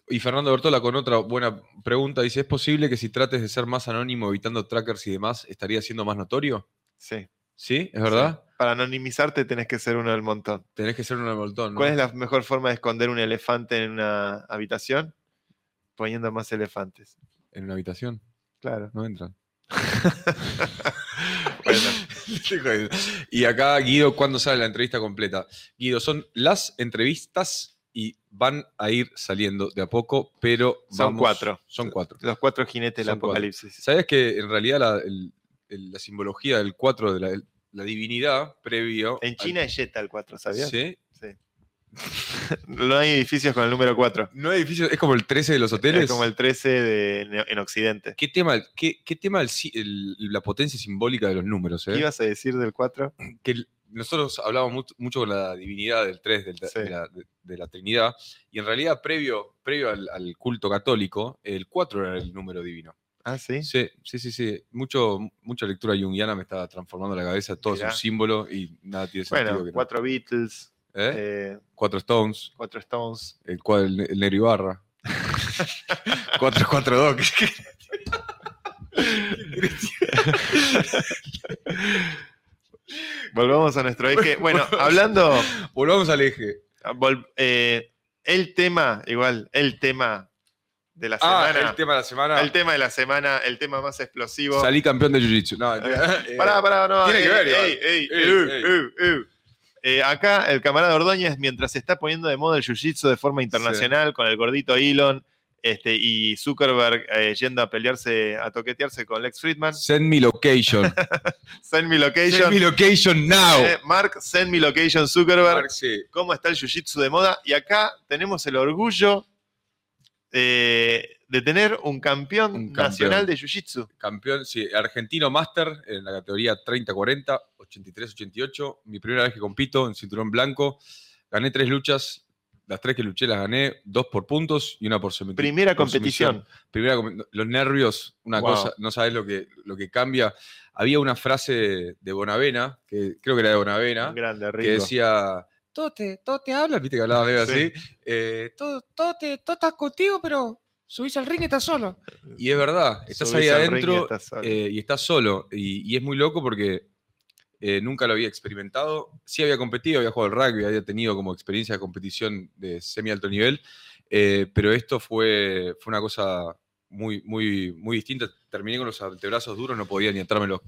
y Fernando Bertola con otra buena pregunta. Dice, ¿es posible que si trates de ser más anónimo evitando trackers y demás, estaría siendo más notorio? Sí. ¿Sí? ¿Es verdad? Sí. Para anonimizarte tenés que ser uno del montón. Tenés que ser un moltón, ¿no? ¿Cuál es la mejor forma de esconder un elefante en una habitación? Poniendo más elefantes. En una habitación. Claro. No entran. Bueno. y acá, Guido, ¿cuándo sale la entrevista completa? Guido, son las entrevistas y van a ir saliendo de a poco, pero Son vamos- cuatro. Son cuatro. Los cuatro jinetes del cuatro. apocalipsis. ¿Sabías que en realidad la, el- la simbología del 4 de la, la divinidad previo. En al- China es Jetta el 4, ¿sabías? ¿Sí? Sí. no hay edificios con el número 4. No hay edificios, es como el 13 de los hoteles. Es como el 13 de, en- en Occidente. ¿Qué tema, qué, qué tema el la potencia simbólica de los números? eh? ¿Qué ibas a decir del 4? que el- nosotros hablamos mucho, mucho con la divinidad del 3, del- Sí. de, la, de- de la Trinidad, y en realidad previo, previo al, al culto católico, el 4 era el número divino. Ah, sí. Sí, sí, sí, sí. Mucho, mucha lectura junguiana me está transformando la cabeza, todo Mirá. es un símbolo y nada tiene sentido. Bueno, que no. cuatro Beatles, ¿Eh? eh, Cuatro Stones, cuatro Stones. el, el, el Negro Ibarra. 442. Volvamos a nuestro eje. Bueno, hablando, Volvamos al eje. vol- eh, el tema, igual, el tema de la Ah, semana. el tema de la semana. el tema de la semana, el tema más explosivo. Salí campeón de Jiu-Jitsu. No. Eh, Pará, pará, no. tiene que ey, ver. Eh, acá el camarada Ordóñez, mientras se está poniendo de moda el jiu-jitsu de forma internacional, con el gordito Elon este, y Zuckerberg eh, yendo a pelearse, a toquetearse con Lex Friedman. Send me location. Send me location. Send me location now. Eh, Mark, send me location Zuckerberg. Mark, sí. ¿Cómo está el jiu-jitsu de moda? Y acá tenemos el orgullo eh, de tener un campeón, Un campeón. nacional de jiu-jitsu. Campeón, sí, argentino máster en la categoría 30-40, 83-88. Mi primera vez que compito en cinturón blanco. Gané tres luchas. Las tres que luché las gané, dos por puntos y una por sumisión. Primera por competición. sumisión. Primera, los nervios, una Wow. cosa, no sabes lo que, lo que cambia. Había una frase de Bonavena, que creo que era de Bonavena, grande, que decía, todo te, todo te habla, viste que hablaba medio Sí. así, eh, todo, todo, te, todo está contigo, pero subís al ring y estás solo. Y es verdad, estás Subís ahí y adentro estás solo. eh, y estás solo. Y, y es muy loco porque eh, nunca lo había experimentado. Sí había competido, había jugado al rugby, había tenido como experiencia de competición de semi alto nivel, pero esto fue, fue una cosa muy, muy, muy distinta. Terminé con los antebrazos duros, no podía ni entrarme los.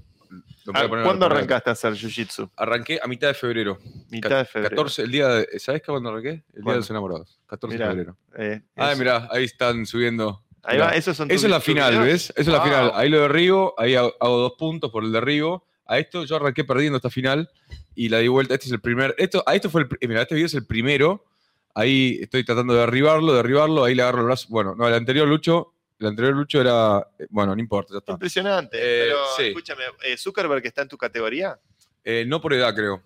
Ah, ¿Cuándo arrancaste a hacer jiu-jitsu? Arranqué a mitad de febrero. Mitad de febrero. 14, el día de, ¿Sabes cuándo arranqué? El día de los enamorados. 14 Mirá, de febrero. Eh, Ah, mirá, ahí están subiendo. Ahí Mirá. va, esos son Eso es la final, videos. ¿ves? Eso es la final. Ahí lo derribo, ahí hago, hago dos puntos por el derribo. A esto yo arranqué perdiendo esta final y la di vuelta. Este es el primer. Esto, a esto fue el. pri- Mira, este video es el primero. Ahí estoy tratando de derribarlo, derribarlo. Ahí le agarro el brazo. Bueno, no, el anterior Lucho. El anterior Lucho era. eh, Bueno, no importa, ya está. Impresionante. Eh, pero sí. escúchame, eh, ¿Zuckerberg está en tu categoría? Eh, no por edad, creo.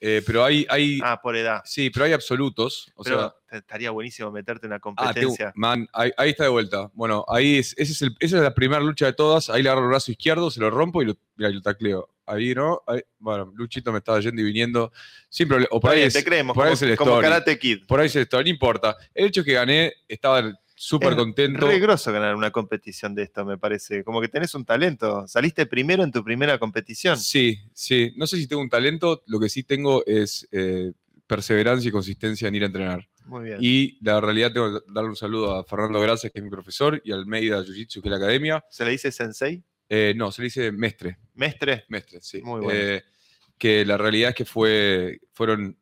Eh, pero hay, hay. Ah, por edad. Sí, pero hay absolutos. O pero sea, estaría buenísimo meterte en una Ah, competencia. man, ahí, ahí está de vuelta. Bueno, ahí es, ese es el- esa es la primera lucha de todas. Ahí le agarro el brazo izquierdo, se lo rompo y lo, mirá, lo tacleo. Ahí, ¿no? Ahí- bueno, Luchito me estaba yendo y viniendo. Problema. O por ahí es, te creemos, por ahí como, es el como story. Karate Kid. Por ahí es el story, no importa. El hecho es que gané, estaba súper Es contento. Re grosso ganar una competición de esto, me parece. Como que tenés un talento. Saliste primero en tu primera competición. Sí, sí. No sé si tengo un talento, lo que sí tengo es eh, perseverancia y consistencia en ir a entrenar. Muy bien. Y la realidad tengo que darle un saludo a Fernando Gracias, que es mi profesor, y al Meida Jiu-Jitsu, que es la academia. ¿Se le dice sensei? Eh, no, se le dice mestre. ¿Mestre? Mestre, sí. Muy bueno. Eh, que la realidad es que fue, fueron,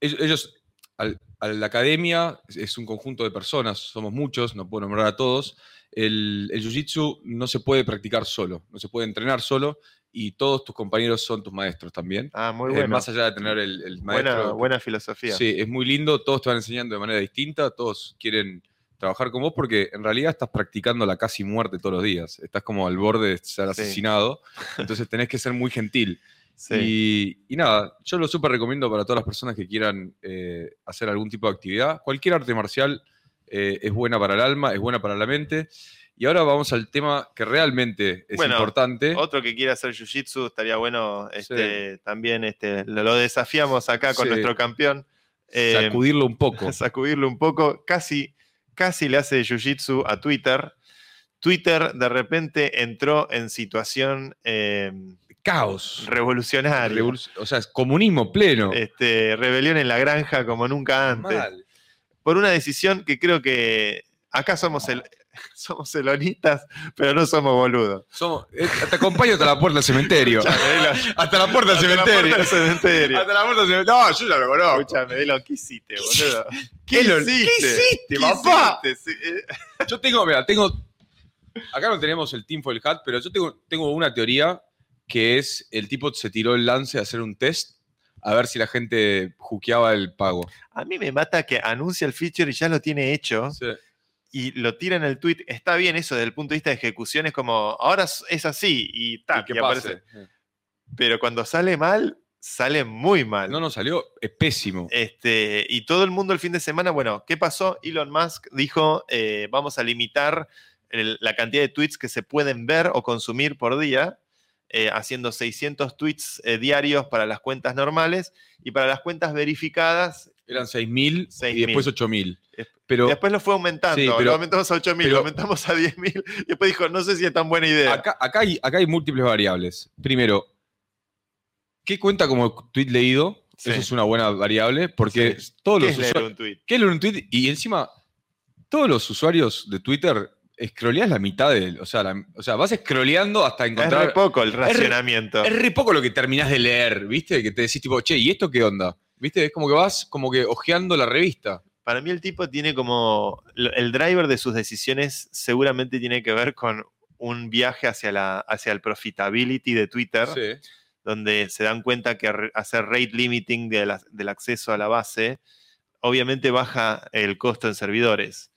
ellos, ellos- al- a la academia es- un conjunto de personas, somos muchos, no puedo nombrar a todos. El, el jiu-jitsu no se puede practicar solo, no se puede entrenar solo y todos tus compañeros son tus maestros también. Ah, muy Eh, bueno. más allá de tener el, el maestro. buena, buena filosofía. Sí, es muy lindo, todos te van enseñando de manera distinta, todos quieren trabajar con vos porque en realidad estás practicando la casi muerte todos los días, estás como al borde de ser Sí. asesinado, entonces tenés que ser muy gentil. Sí. Y, y nada, yo lo súper recomiendo para todas las personas que quieran eh, hacer algún tipo de actividad. Cualquier arte marcial eh, es buena para el alma, es buena para la mente. Y ahora vamos al tema que realmente es Bueno, importante. Otro que quiera hacer jiu-jitsu estaría bueno. Este, También este, lo, lo desafiamos acá con Sí. nuestro campeón. Eh, Sacudirlo un poco. sacudirlo un poco. Casi, casi le hace jiu-jitsu a Twitter. Twitter de repente entró en situación eh, Caos. revolucionaria. Revolu- o sea, es comunismo pleno. Este, rebelión en la granja como nunca antes. Mal. Por una decisión que creo que acá somos, el, somos celonistas, pero no somos boludos. Somos- eh, te acompaño hasta la puerta del cementerio. hasta la puerta del Hasta la cementerio. puerta del cementerio. Hasta la puerta del cementerio. No, yo ya lo conozco. Escúchame, Elon, ¿qué hiciste, boludo? ¿Qué Elon, ¿qué hiciste, papá? hiciste? Yo tengo, mira, tengo. Acá no tenemos el Team for el Hat, pero yo tengo, tengo una teoría que es el tipo se tiró el lance a hacer un test a ver si la gente juqueaba el pago. A mí me mata que anuncia el feature y ya lo tiene hecho Sí. y lo tira en el tweet. Está bien eso desde el punto de vista de ejecución, es como, ahora es así y Y tac, que y aparece. pase. Pero cuando sale mal, sale muy mal. No nos salió, es pésimo. Este, y todo el mundo el fin de semana, bueno, ¿qué pasó? Elon Musk dijo, eh, vamos a limitar el- la cantidad de tweets que se pueden ver o consumir por día, eh, haciendo 600 tweets eh, diarios para las cuentas normales y para las cuentas verificadas, Eran 6.000 y 6.000. después 8.000. Es- Pero después lo fue aumentando, Sí, pero- lo aumentamos a 8.000, pero- lo aumentamos a 10.000, y después dijo, no sé si es tan buena idea. acá, acá, hay, acá hay múltiples variables. Primero, ¿qué cuenta como tweet leído? Sí. Eso es una buena variable, porque Sí. todos ¿Qué los es leer usuarios. un tweet? ¿Qué es leer un tweet? Y encima, todos los usuarios de Twitter scrolleas la mitad de. O sea, la- o sea vas scrolleando hasta Es encontrar. re poco el racionamiento. Es re poco lo que terminás de leer, ¿viste? Que te decís, tipo, che, ¿y esto qué onda? ¿Viste? Es como que vas como que ojeando la revista. Para mí el tipo tiene como, el driver de sus decisiones seguramente tiene que ver con un viaje hacia, la, hacia el profitability de Twitter, Sí. donde se dan cuenta que hacer rate limiting de la- del acceso a la base, obviamente baja el costo en servidores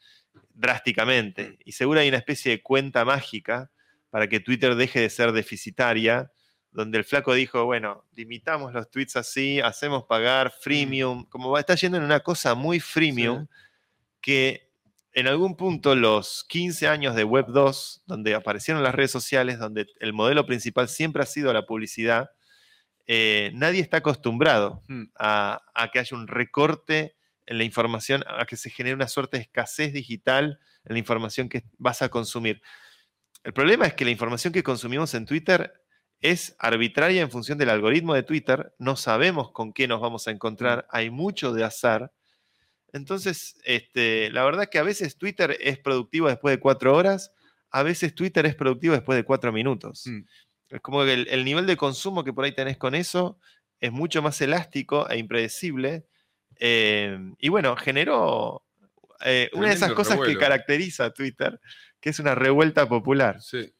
drásticamente. Y seguro hay una especie de cuenta mágica para que Twitter deje de ser deficitaria, donde el flaco dijo, bueno, limitamos los tweets así, hacemos pagar freemium, como va, está yendo en una cosa muy freemium, que en algún punto los 15 años de Web 2, donde aparecieron las redes sociales, donde el modelo principal siempre ha sido la publicidad, eh, nadie está acostumbrado a, a que haya un recorte en la información, a que se genere una suerte de escasez digital en la información que vas a consumir. El problema es que la información que consumimos en Twitter es arbitraria en función del algoritmo de Twitter. No sabemos con qué nos vamos a encontrar. Hay mucho de azar. Entonces, este, la verdad que a veces Twitter es productivo después de cuatro horas, a veces Twitter es productivo después de cuatro minutos. Mm. Es como que el, el nivel de consumo que por ahí tenés con eso es mucho más elástico e impredecible. Eh, y bueno, generó eh, una de esas cosas que caracteriza a Twitter, que es una revuelta popular. Sí.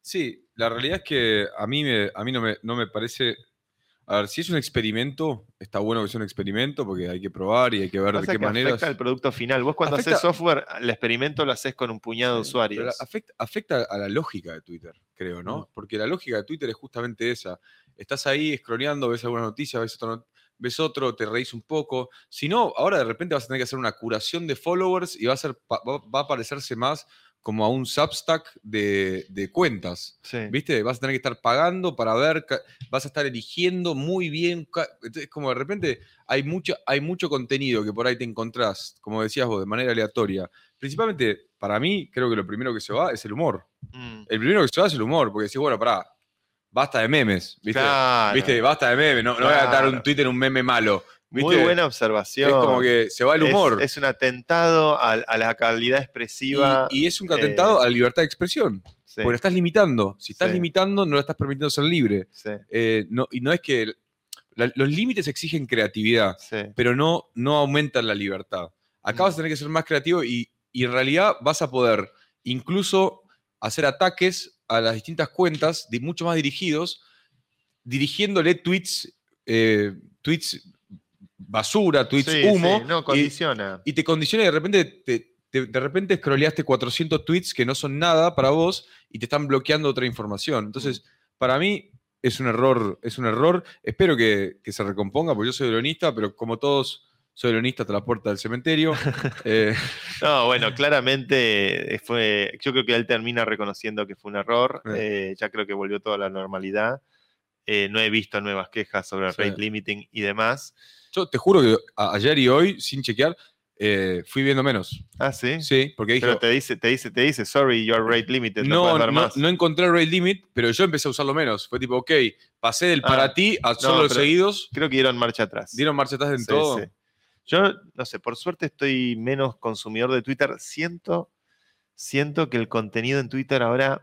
Sí, la realidad es que a mí, me, a mí no, me, no me parece. A ver, si es un experimento, está bueno que sea un experimento porque hay que probar y hay que ver Pasa de qué manera. afecta al producto final. Vos cuando haces software, el experimento lo haces con un puñado de usuarios. afecta, afecta a la lógica de Twitter, creo, ¿no? Mm. Porque la lógica de Twitter es justamente esa. Estás ahí scrolleando, ves alguna noticia, ves otro, not- ves otro, te reís un poco. Si no, ahora de repente vas a tener que hacer una curación de followers y va a, ser, va, a parecerse más como a un Substack de, de cuentas. Sí. ¿Viste? Vas a tener que estar pagando para ver, vas a estar eligiendo muy bien. Entonces, como de repente hay mucho, hay mucho contenido que por ahí te encontrás, como decías vos, de manera aleatoria. Principalmente, para mí, creo que lo primero que se va es el humor. Mm, El primero que se va es el humor, porque decís, bueno, pará, basta de memes, ¿viste? claro. ¿Viste? Basta de memes, no, no voy a dar un Twitter un meme malo. ¿viste? Muy buena observación. Es como que se va el humor. Es, un atentado a, a la calidad expresiva. y, y es un atentado eh, a la libertad de expresión. Sí, Porque la estás limitando. Si estás Sí. limitando, no la estás permitiendo ser libre. sí, Eh, no, y no es que. la- los límites exigen creatividad, pero no, no aumentan la libertad. Acá Mm. vas a tener que ser más creativo y, y en realidad vas a poder incluso hacer ataques a las distintas cuentas, de mucho más dirigidos, dirigiéndole tweets, eh, tweets basura, tweets Sí, humo, sí, no, condiciona. y te condiciona y de repente te, te- de repente scrolleaste 400 tweets que no son nada para vos y te están bloqueando otra información. Entonces, para mí es un error, es un error. Espero que, que se recomponga, porque yo soy ironista, pero como todos, soy ironista hasta la puerta del cementerio. Eh, No, bueno, claramente eh, fue. Yo creo que él termina reconociendo que fue un error. Eh, ya creo que volvió toda la normalidad. No he visto nuevas quejas sobre el Sí. rate limiting y demás. yo te juro que ayer y hoy, sin chequear, eh, fui viendo menos. Ah, sí. Sí, porque dije, Pero te dice, te dice, te dice, sorry, your rate limited. No, no, puedes ver no, más. no encontré rate limit, pero yo empecé a usarlo menos. Fue tipo, ok, pasé del Ah, para ti a solo los seguidos, Creo que dieron marcha atrás. dieron marcha atrás en Sí, todo. sí. Yo, no sé, por suerte estoy menos consumidor de Twitter. Siento, siento que el contenido en Twitter ahora,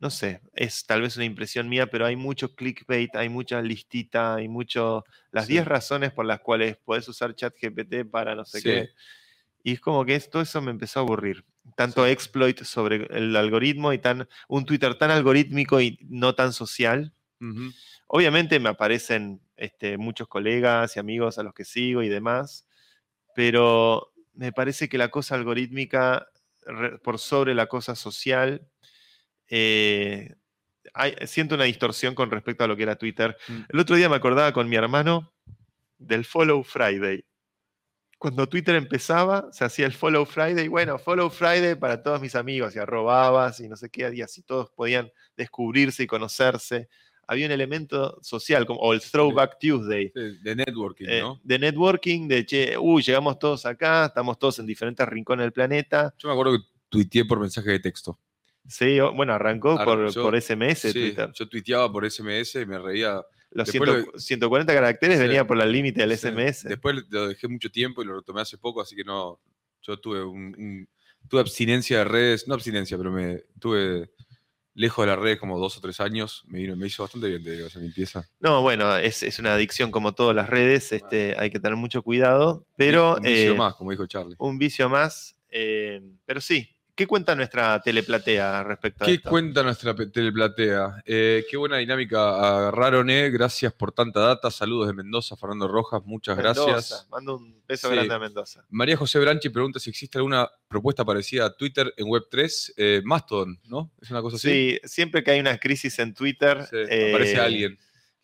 no sé, es tal vez una impresión mía, pero hay mucho clickbait, hay mucha listita, hay mucho. Las Sí. 10 razones por las cuales podés usar ChatGPT para no sé Sí. qué. Y es como que es- todo eso me empezó a aburrir. Tanto exploit sobre el algoritmo y tan, un Twitter tan algorítmico y no tan social. Ujú. Obviamente me aparecen este, muchos colegas y amigos a los que sigo y demás, pero me parece que la cosa algorítmica por sobre la cosa social, eh, hay- siento una distorsión con respecto a lo que era Twitter. Mm. El otro día me acordaba con mi hermano del Follow Friday. Cuando Twitter empezaba, se hacía el Follow Friday. Bueno, Follow Friday para todos mis amigos, y arrobabas y no sé qué, y así todos podían descubrirse y conocerse. Había un elemento social, como, o el Throwback Tuesday, De, networking, eh, ¿no? de networking, de che, uy, llegamos todos acá, estamos todos en diferentes rincones del planeta. Yo me acuerdo que tuiteé por mensaje de texto. Sí, bueno, arrancó Ar- por, yo- por SMS Sí, Twitter. yo tuiteaba por SMS y me reía. Los después 100 lo- 140 caracteres Sí. venía por el límite del Sí. SMS. Después lo dejé mucho tiempo y lo retomé hace poco, así que no. Yo tuve un, un- tuve abstinencia de redes, no abstinencia, pero me tuve lejos de las redes como dos o tres años. Me, vino- me hizo bastante bien, te digo, esa limpieza. No, bueno, es, es una adicción como todas las redes, este, hay que tener mucho cuidado, pero un vicio eh, más, como dijo Charlie. un vicio más. eh, pero sí, ¿qué cuenta nuestra teleplatea respecto a ¿Qué esto? cuenta nuestra teleplatea? Eh, qué buena dinámica agarraron, eh. Gracias por tanta data. Saludos de Mendoza, Fernando Rojas. Muchas Mendoza, gracias. Mando un beso Sí. grande a Mendoza. María José Branchi pregunta si existe alguna propuesta parecida a Twitter en Web3. Eh, Mastodon, ¿no? Es una cosa así. Sí, siempre que hay una crisis en Twitter, Sí, eh, aparece alguien.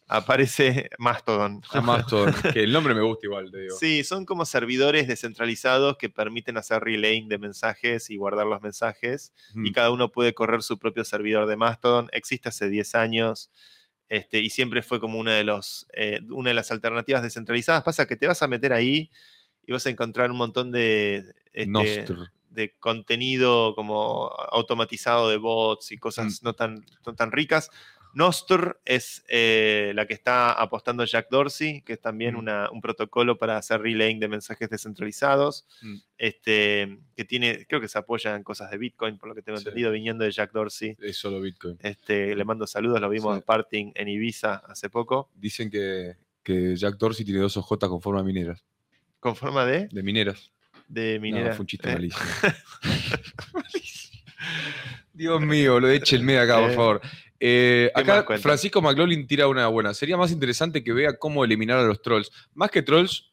Aparece Mastodon. A Mastodon, que el nombre me gusta igual, te digo. Sí, son como servidores descentralizados que permiten hacer relaying de mensajes y guardar los mensajes. Mm. y cada uno puede correr su propio servidor de Mastodon. Existe hace 10 años este, y siempre fue como una de, los, eh, una de las alternativas descentralizadas. Pasa que te vas a meter ahí y vas a encontrar un montón de, este, de contenido como automatizado de bots y cosas no, tan, no tan ricas. Nostr es eh, la que está apostando Jack Dorsey, que es también Mm. una- un protocolo para hacer relaying de mensajes descentralizados, Mm. este, que tiene, creo que se apoya en cosas de Bitcoin, por lo que tengo Sí. entendido, viniendo de Jack Dorsey. Es solo Bitcoin. Este, le mando saludos, lo vimos Sí. en Parting en Ibiza hace poco. Dicen que, que Jack Dorsey tiene dos OJ con forma de mineras. Con forma de, De mineras. de No, minera. fue un chiste Eh, malísimo. Dios mío, lo échenme acá, por Eh, favor. Eh, ¿qué más acá? Francisco McLaughlin tira una buena. Sería más interesante que vea cómo eliminar a los trolls. Más que trolls,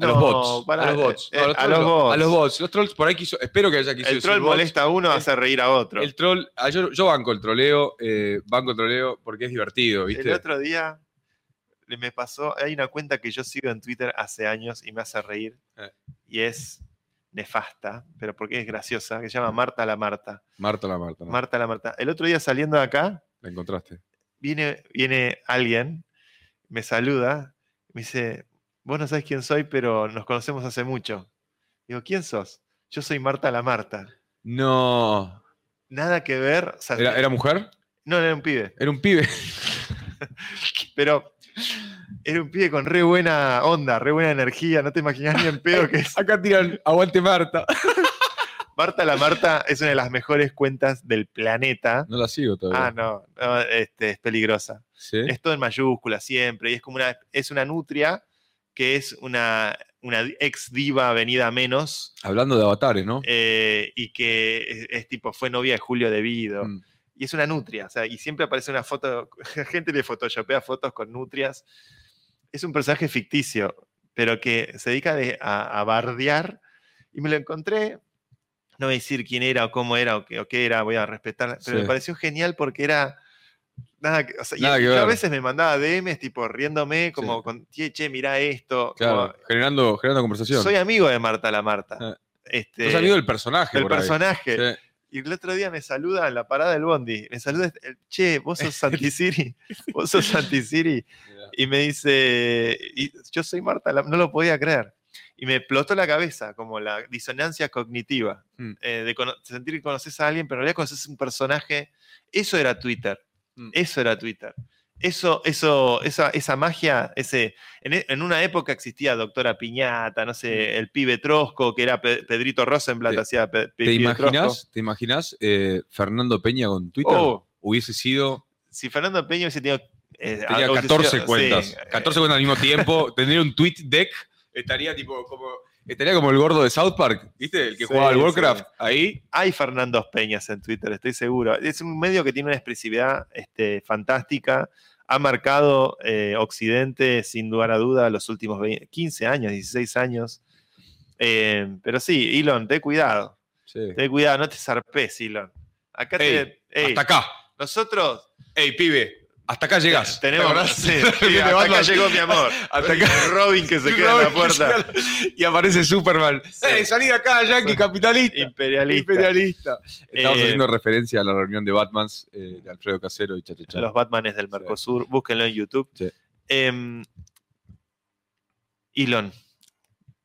a los bots. a los bots. eh, No, a trolls los no. bots. A los bots. Los trolls por ahí quiso. Espero que haya quisido El troll molesta a uno, El- hace reír a otro. El troll, ah, yo, yo banco el troleo, eh, banco el troleo porque es divertido, ¿viste? El otro día me pasó, hay una cuenta que yo sigo en Twitter hace años y me hace reír Eh. y es nefasta, pero porque es graciosa, que se llama Marta la Marta. Marta la Marta, ¿no? Marta la Marta. El otro día saliendo de acá, la encontraste. viene, viene alguien, me saluda, me dice, vos no sabés quién soy, pero nos conocemos hace mucho. Digo, ¿quién sos? Yo soy Marta la Marta. No. Nada que ver. o sea, ¿Era, era mujer? No, era un pibe. Era un pibe. Pero era un pibe con re buena onda, re buena energía. No te imaginas ni en pedo que es. Acá tiran aguante Marta. Marta la Marta es una de las mejores cuentas del planeta. No la sigo todavía. Ah, no, no, este, es peligrosa. ¿Sí? Es todo en mayúsculas siempre. Y es como una, es una nutria que es una, una ex diva venida a menos. Hablando de avatares, ¿no? eh, y que es, es tipo, fue novia de Julio Devido. Mm. Y es una nutria, o sea, y siempre aparece una foto, gente le photoshopea fotos con nutrias. Es un personaje ficticio, pero que se dedica de- a, a bardear. Y me lo encontré, no voy a decir quién era o cómo era o qué, o qué era, voy a respetar, pero Sí. me pareció genial porque era... Nada, que- o sea, y que yo a veces me mandaba DMs tipo riéndome, como Sí. con, che, che, mirá esto. Claro, como, generando, generando conversación. soy amigo de Marta la Marta. Ah. Este, Sos amigo del personaje. ahí. personaje. Sí. Y el otro día me saluda en la parada del Bondi. Me saluda, el, che, vos sos Santisiri. vos sos Santisiri. Y me dice, y yo soy Marta, no lo podía creer. Y me explotó la cabeza, como la disonancia cognitiva. Mm. eh, de sentir que conoces a alguien, pero en realidad conoces un personaje. Eso era Twitter. Mm. Eso era Twitter. Eso, eso, esa, esa magia, ese, en, e- en una época existía Doctora Piñata, no sé, el pibe Trosco, que era Pe- Pedrito Rosenblatt. Te- hacía Pe- ¿Te imaginas, ¿te imaginas eh, Fernando Peña con Twitter? Oh, Hubiese sido. si Fernando Peña hubiese tenido. eh, Tenía hubiese 14 sido- cuentas. sí, 14 eh, cuentas al mismo tiempo. Tendría un tweet deck. Estaría tipo como. Estaría como el gordo de South Park, ¿viste? El que Sí, jugaba al sí. Warcraft. Ahí. Hay Fernandos Peñas en Twitter, estoy seguro. Es un medio que tiene una expresividad este, fantástica. Ha marcado eh, Occidente, sin lugar a duda, los últimos 20 15 años, 16 años. Eh, pero sí, Elon, ten cuidado. Sí. Ten cuidado, no te zarpes, Elon. Acá te. Ey, Hasta acá. nosotros Ey, pibe. Hasta acá llegás. tenemos. Sí, hasta acá llegó mi amor. Hasta acá. Robin que se queda en la puerta. Y aparece Superman. Sí. ¡Ey, salí de acá, Yankee, capitalista! Imperialista. Imperialista. Estamos Eh, haciendo referencia a la reunión de Batmans eh, de Alfredo Casero y Chachacha. Los Batmanes del Sí. Mercosur, búsquenlo en YouTube. Sí. Em, Elon,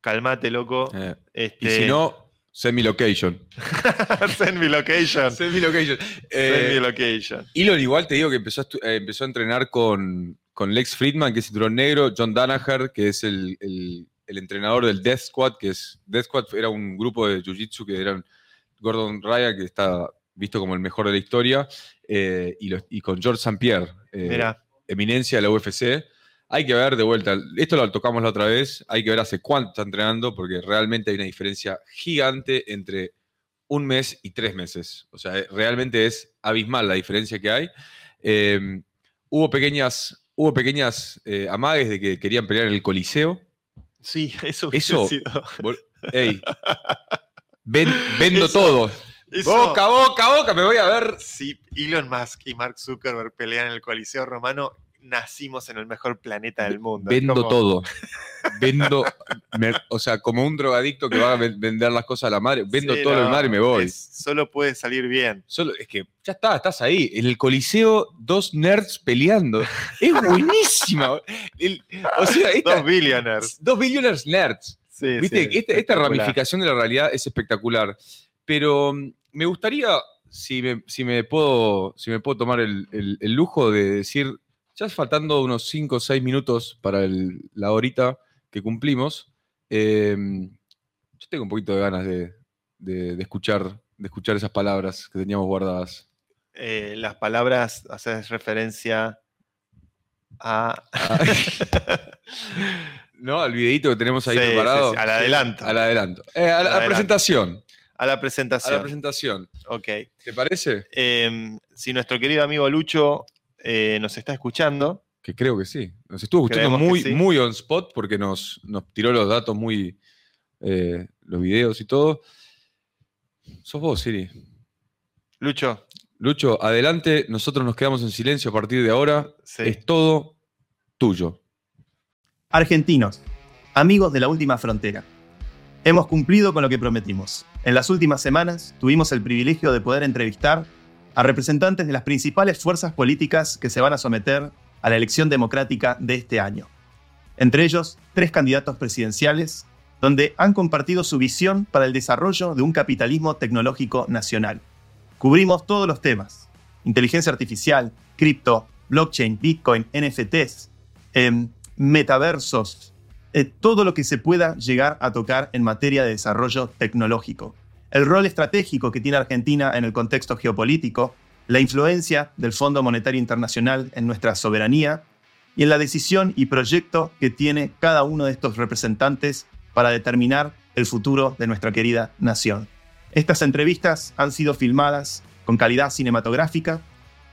calmate, loco. Eh, Este, Y si no, semi-location. send me location. Send Semi-location. me Eh, location. Elon igual te digo que empezó a, eh, empezó a entrenar con, con Lex Friedman, que es cinturón negro, John Danaher, que es el, el- el entrenador del Death Squad, que es Death Squad era un grupo de Jiu-Jitsu que eran Gordon Ryan, que está visto como el mejor de la historia, eh, y, los- y con George St. Pierre, eh, eminencia de la UFC. Hay que ver de vuelta, esto lo tocamos la otra vez, hay que ver hace cuánto está entrenando, porque realmente hay una diferencia gigante entre un mes y tres meses. O sea, eh, realmente es abismal la diferencia que hay. Eh, hubo pequeñas, hubo pequeñas eh, amagues de que querían pelear en el Coliseo. sí, eso Eso- sido- Ey, ven- vendo Eso- todo. eso- Boca, boca, boca, me voy a ver. Si Elon Musk y Mark Zuckerberg pelean en el Coliseo Romano, nacimos en el mejor planeta del mundo. Vendo como- todo. Vendo, me- o sea, como un drogadicto que va a ven- vender las cosas a la madre, vendo Sí, todo no, de madre y me voy. es- solo puede salir bien. Solo, es que ya está, estás ahí. En el Coliseo, dos nerds peleando. Es buenísima. El- o sea, esta- Dos billionaires. dos billionaires nerds. Sí, Viste, sí, esta, esta ramificación de la realidad es espectacular. Pero mm, me gustaría si me, si me puedo, si me puedo tomar el, el- el lujo de decir, ya faltando unos 5 o 6 minutos para el- la horita que cumplimos, eh, yo tengo un poquito de ganas de, de- de escuchar, de escuchar esas palabras que teníamos guardadas. Eh, las palabras haces referencia a. ¿No? Al videito que tenemos ahí Sí, sí, preparado. sí, al adelanto. Al adelanto. Eh, a la, adelanto. presentación. a la A presentación. la presentación. ok. ¿Te parece? Em, si nuestro querido amigo Lucho eh, nos está escuchando, Que creo que sí. Nos estuvo escuchando Creemos muy, sí. muy on spot porque nos, nos tiró los datos muy. eh, los videos y todo. Sos vos, Siri. Lucho, Lucho, adelante. Nosotros nos quedamos en silencio a partir de ahora. sí. Es todo tuyo. Argentinos, amigos de la última frontera. Hemos cumplido con lo que prometimos. En las últimas semanas tuvimos el privilegio de poder entrevistar a representantes de las principales fuerzas políticas que se van a someter a la elección democrática de este año. Entre ellos, tres candidatos presidenciales, donde han compartido su visión para el desarrollo de un capitalismo tecnológico nacional. Cubrimos todos los temas. Inteligencia artificial, cripto, blockchain, bitcoin, NFTs, em, metaversos, eh, todo lo que se pueda llegar a tocar en materia de desarrollo tecnológico. El rol estratégico que tiene Argentina en el contexto geopolítico, la influencia del Fondo Monetario Internacional en nuestra soberanía y en la decisión y proyecto que tiene cada uno de estos representantes para determinar el futuro de nuestra querida nación. Estas entrevistas han sido filmadas con calidad cinematográfica.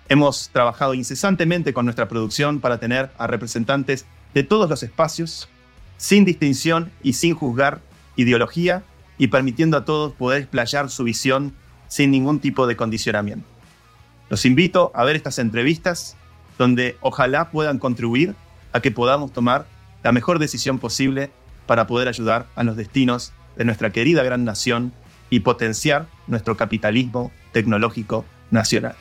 Hemos trabajado incesantemente con nuestra producción para tener a representantes de todos los espacios, sin distinción y sin juzgar ideología, y permitiendo a todos poder explayar su visión sin ningún tipo de condicionamiento. Los invito a ver estas entrevistas donde ojalá puedan contribuir a que podamos tomar la mejor decisión posible para poder ayudar a los destinos de nuestra querida gran nación y potenciar nuestro capitalismo tecnológico nacional.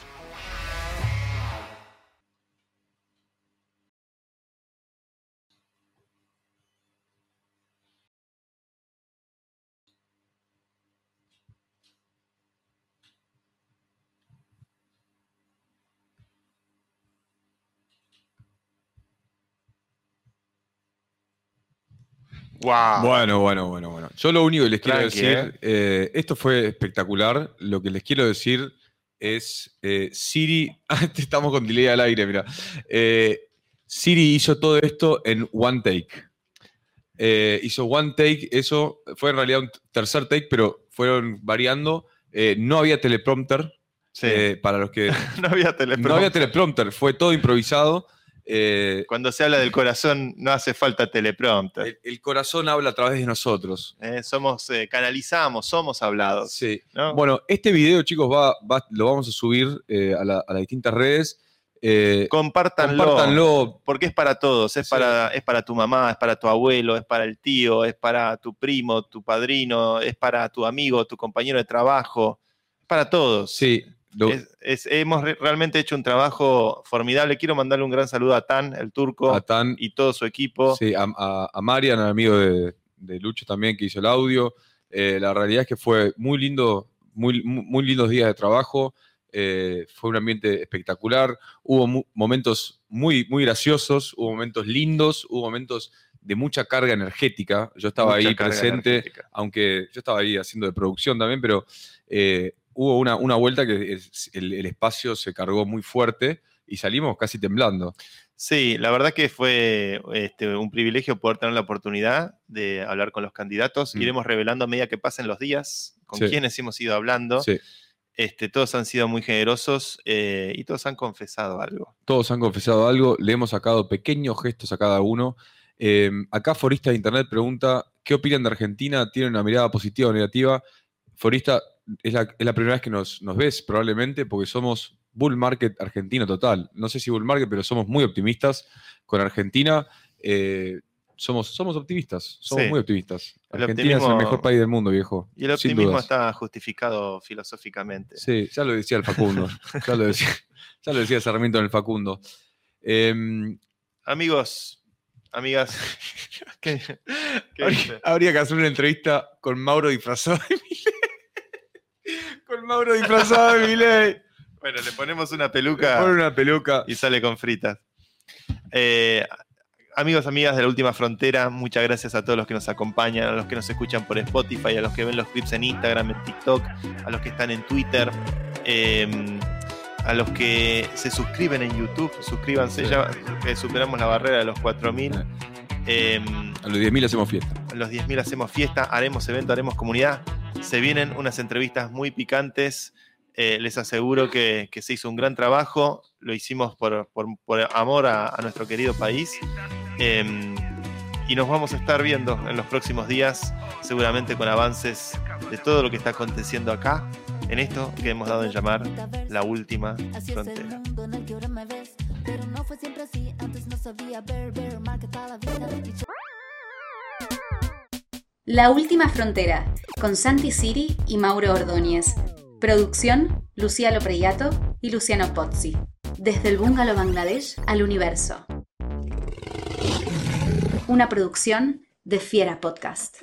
Wow. Bueno, bueno, bueno, bueno. Yo lo único que les quiero Tranqui, decir, eh, esto fue espectacular. Lo que les quiero decir es eh, Siri, ah, estamos con delay al aire, mira. Eh, Siri hizo todo esto en one take. Eh, hizo one take, eso fue en realidad un tercer take, pero fueron variando. Eh, no había teleprompter. Sí. eh, para los que. no había teleprompter. no había teleprompter, fue todo improvisado. Eh, Cuando se habla del corazón, no hace falta teleprompter. el, el corazón habla a través de nosotros. Eh, somos, eh, canalizamos, somos hablados. Sí. ¿no? Bueno, este video, chicos, va, va- lo vamos a subir eh, a, la- a las distintas redes. Eh, compártanlo. compártanlo. Porque es para todos, es, Sí. para, es para tu mamá, es para tu abuelo, es para el tío, es para tu primo, tu padrino, es para tu amigo, tu compañero de trabajo, es para todos. Sí. Lo- Es- es- hemos re- realmente hecho un trabajo formidable. Quiero mandarle un gran saludo a Tan, el turco, a Tan, y todo su equipo. sí, a, a- a Marian, al amigo de, de Lucho también, que hizo el audio. Eh, la realidad es que fue muy lindo, muy, lindos días de trabajo. Eh, fue un ambiente espectacular. Hubo mu- momentos muy, muy graciosos, hubo momentos lindos, hubo momentos de mucha carga energética. Yo estaba Mucha ahí presente. energética. aunque yo estaba ahí haciendo de producción también, pero eh, hubo una, una vuelta que es- el, el espacio se cargó muy fuerte y salimos casi temblando. Sí, la verdad que fue este, un privilegio poder tener la oportunidad de hablar con los candidatos. Mm. Iremos revelando a medida que pasen los días con Sí. quienes hemos ido hablando. Sí, Este, todos han sido muy generosos eh, y todos han confesado algo. todos han confesado algo, le hemos sacado pequeños gestos a cada uno. Eh, acá Forista de Internet pregunta, ¿qué opinan de Argentina? ¿Tienen una mirada positiva o negativa? Forista, es la, es la primera vez que nos, nos ves probablemente porque somos bull market argentino total. No sé si bull market, pero somos muy optimistas con Argentina. Eh, somos, somos optimistas, somos Sí. muy optimistas. Argentina es el mejor país del mundo, viejo. Y el optimismo está justificado filosóficamente. Sí, ya lo decía el Facundo. ya, lo decía, ya lo decía Sarmiento en el Facundo. Em, Amigos, amigas, ¿qué, qué habría, que hacer una entrevista con Mauro disfrazado de. Con Mauro disfrazado de Milei. Bueno, le ponemos una peluca Pon una peluca. y sale con fritas. Eh, amigos, amigas de la última frontera, muchas gracias a todos los que nos acompañan, a los que nos escuchan por Spotify, a los que ven los clips en Instagram, en TikTok, a los que están en Twitter, eh, a los que se suscriben en YouTube. Suscríbanse, ya eh, superamos la barrera de los 4.000. Eh, A los 10.000 hacemos fiesta. en los 10.000 hacemos fiesta, haremos evento, haremos comunidad. Se vienen unas entrevistas muy picantes. Eh, les aseguro que, que se hizo un gran trabajo. Lo hicimos por, por- por amor a, a nuestro querido país. Eh, y nos vamos a estar viendo en los próximos días, seguramente con avances de todo lo que está aconteciendo acá, en esto que hemos dado en llamar la última frontera. pero no fue siempre así. La Última Frontera, con Santi Siri y Mauro Ordóñez. Producción, Lucía Lopreyato y Luciano Pozzi. Desde el Bungalow Bangladesh al universo. Una producción de Fiera Podcast.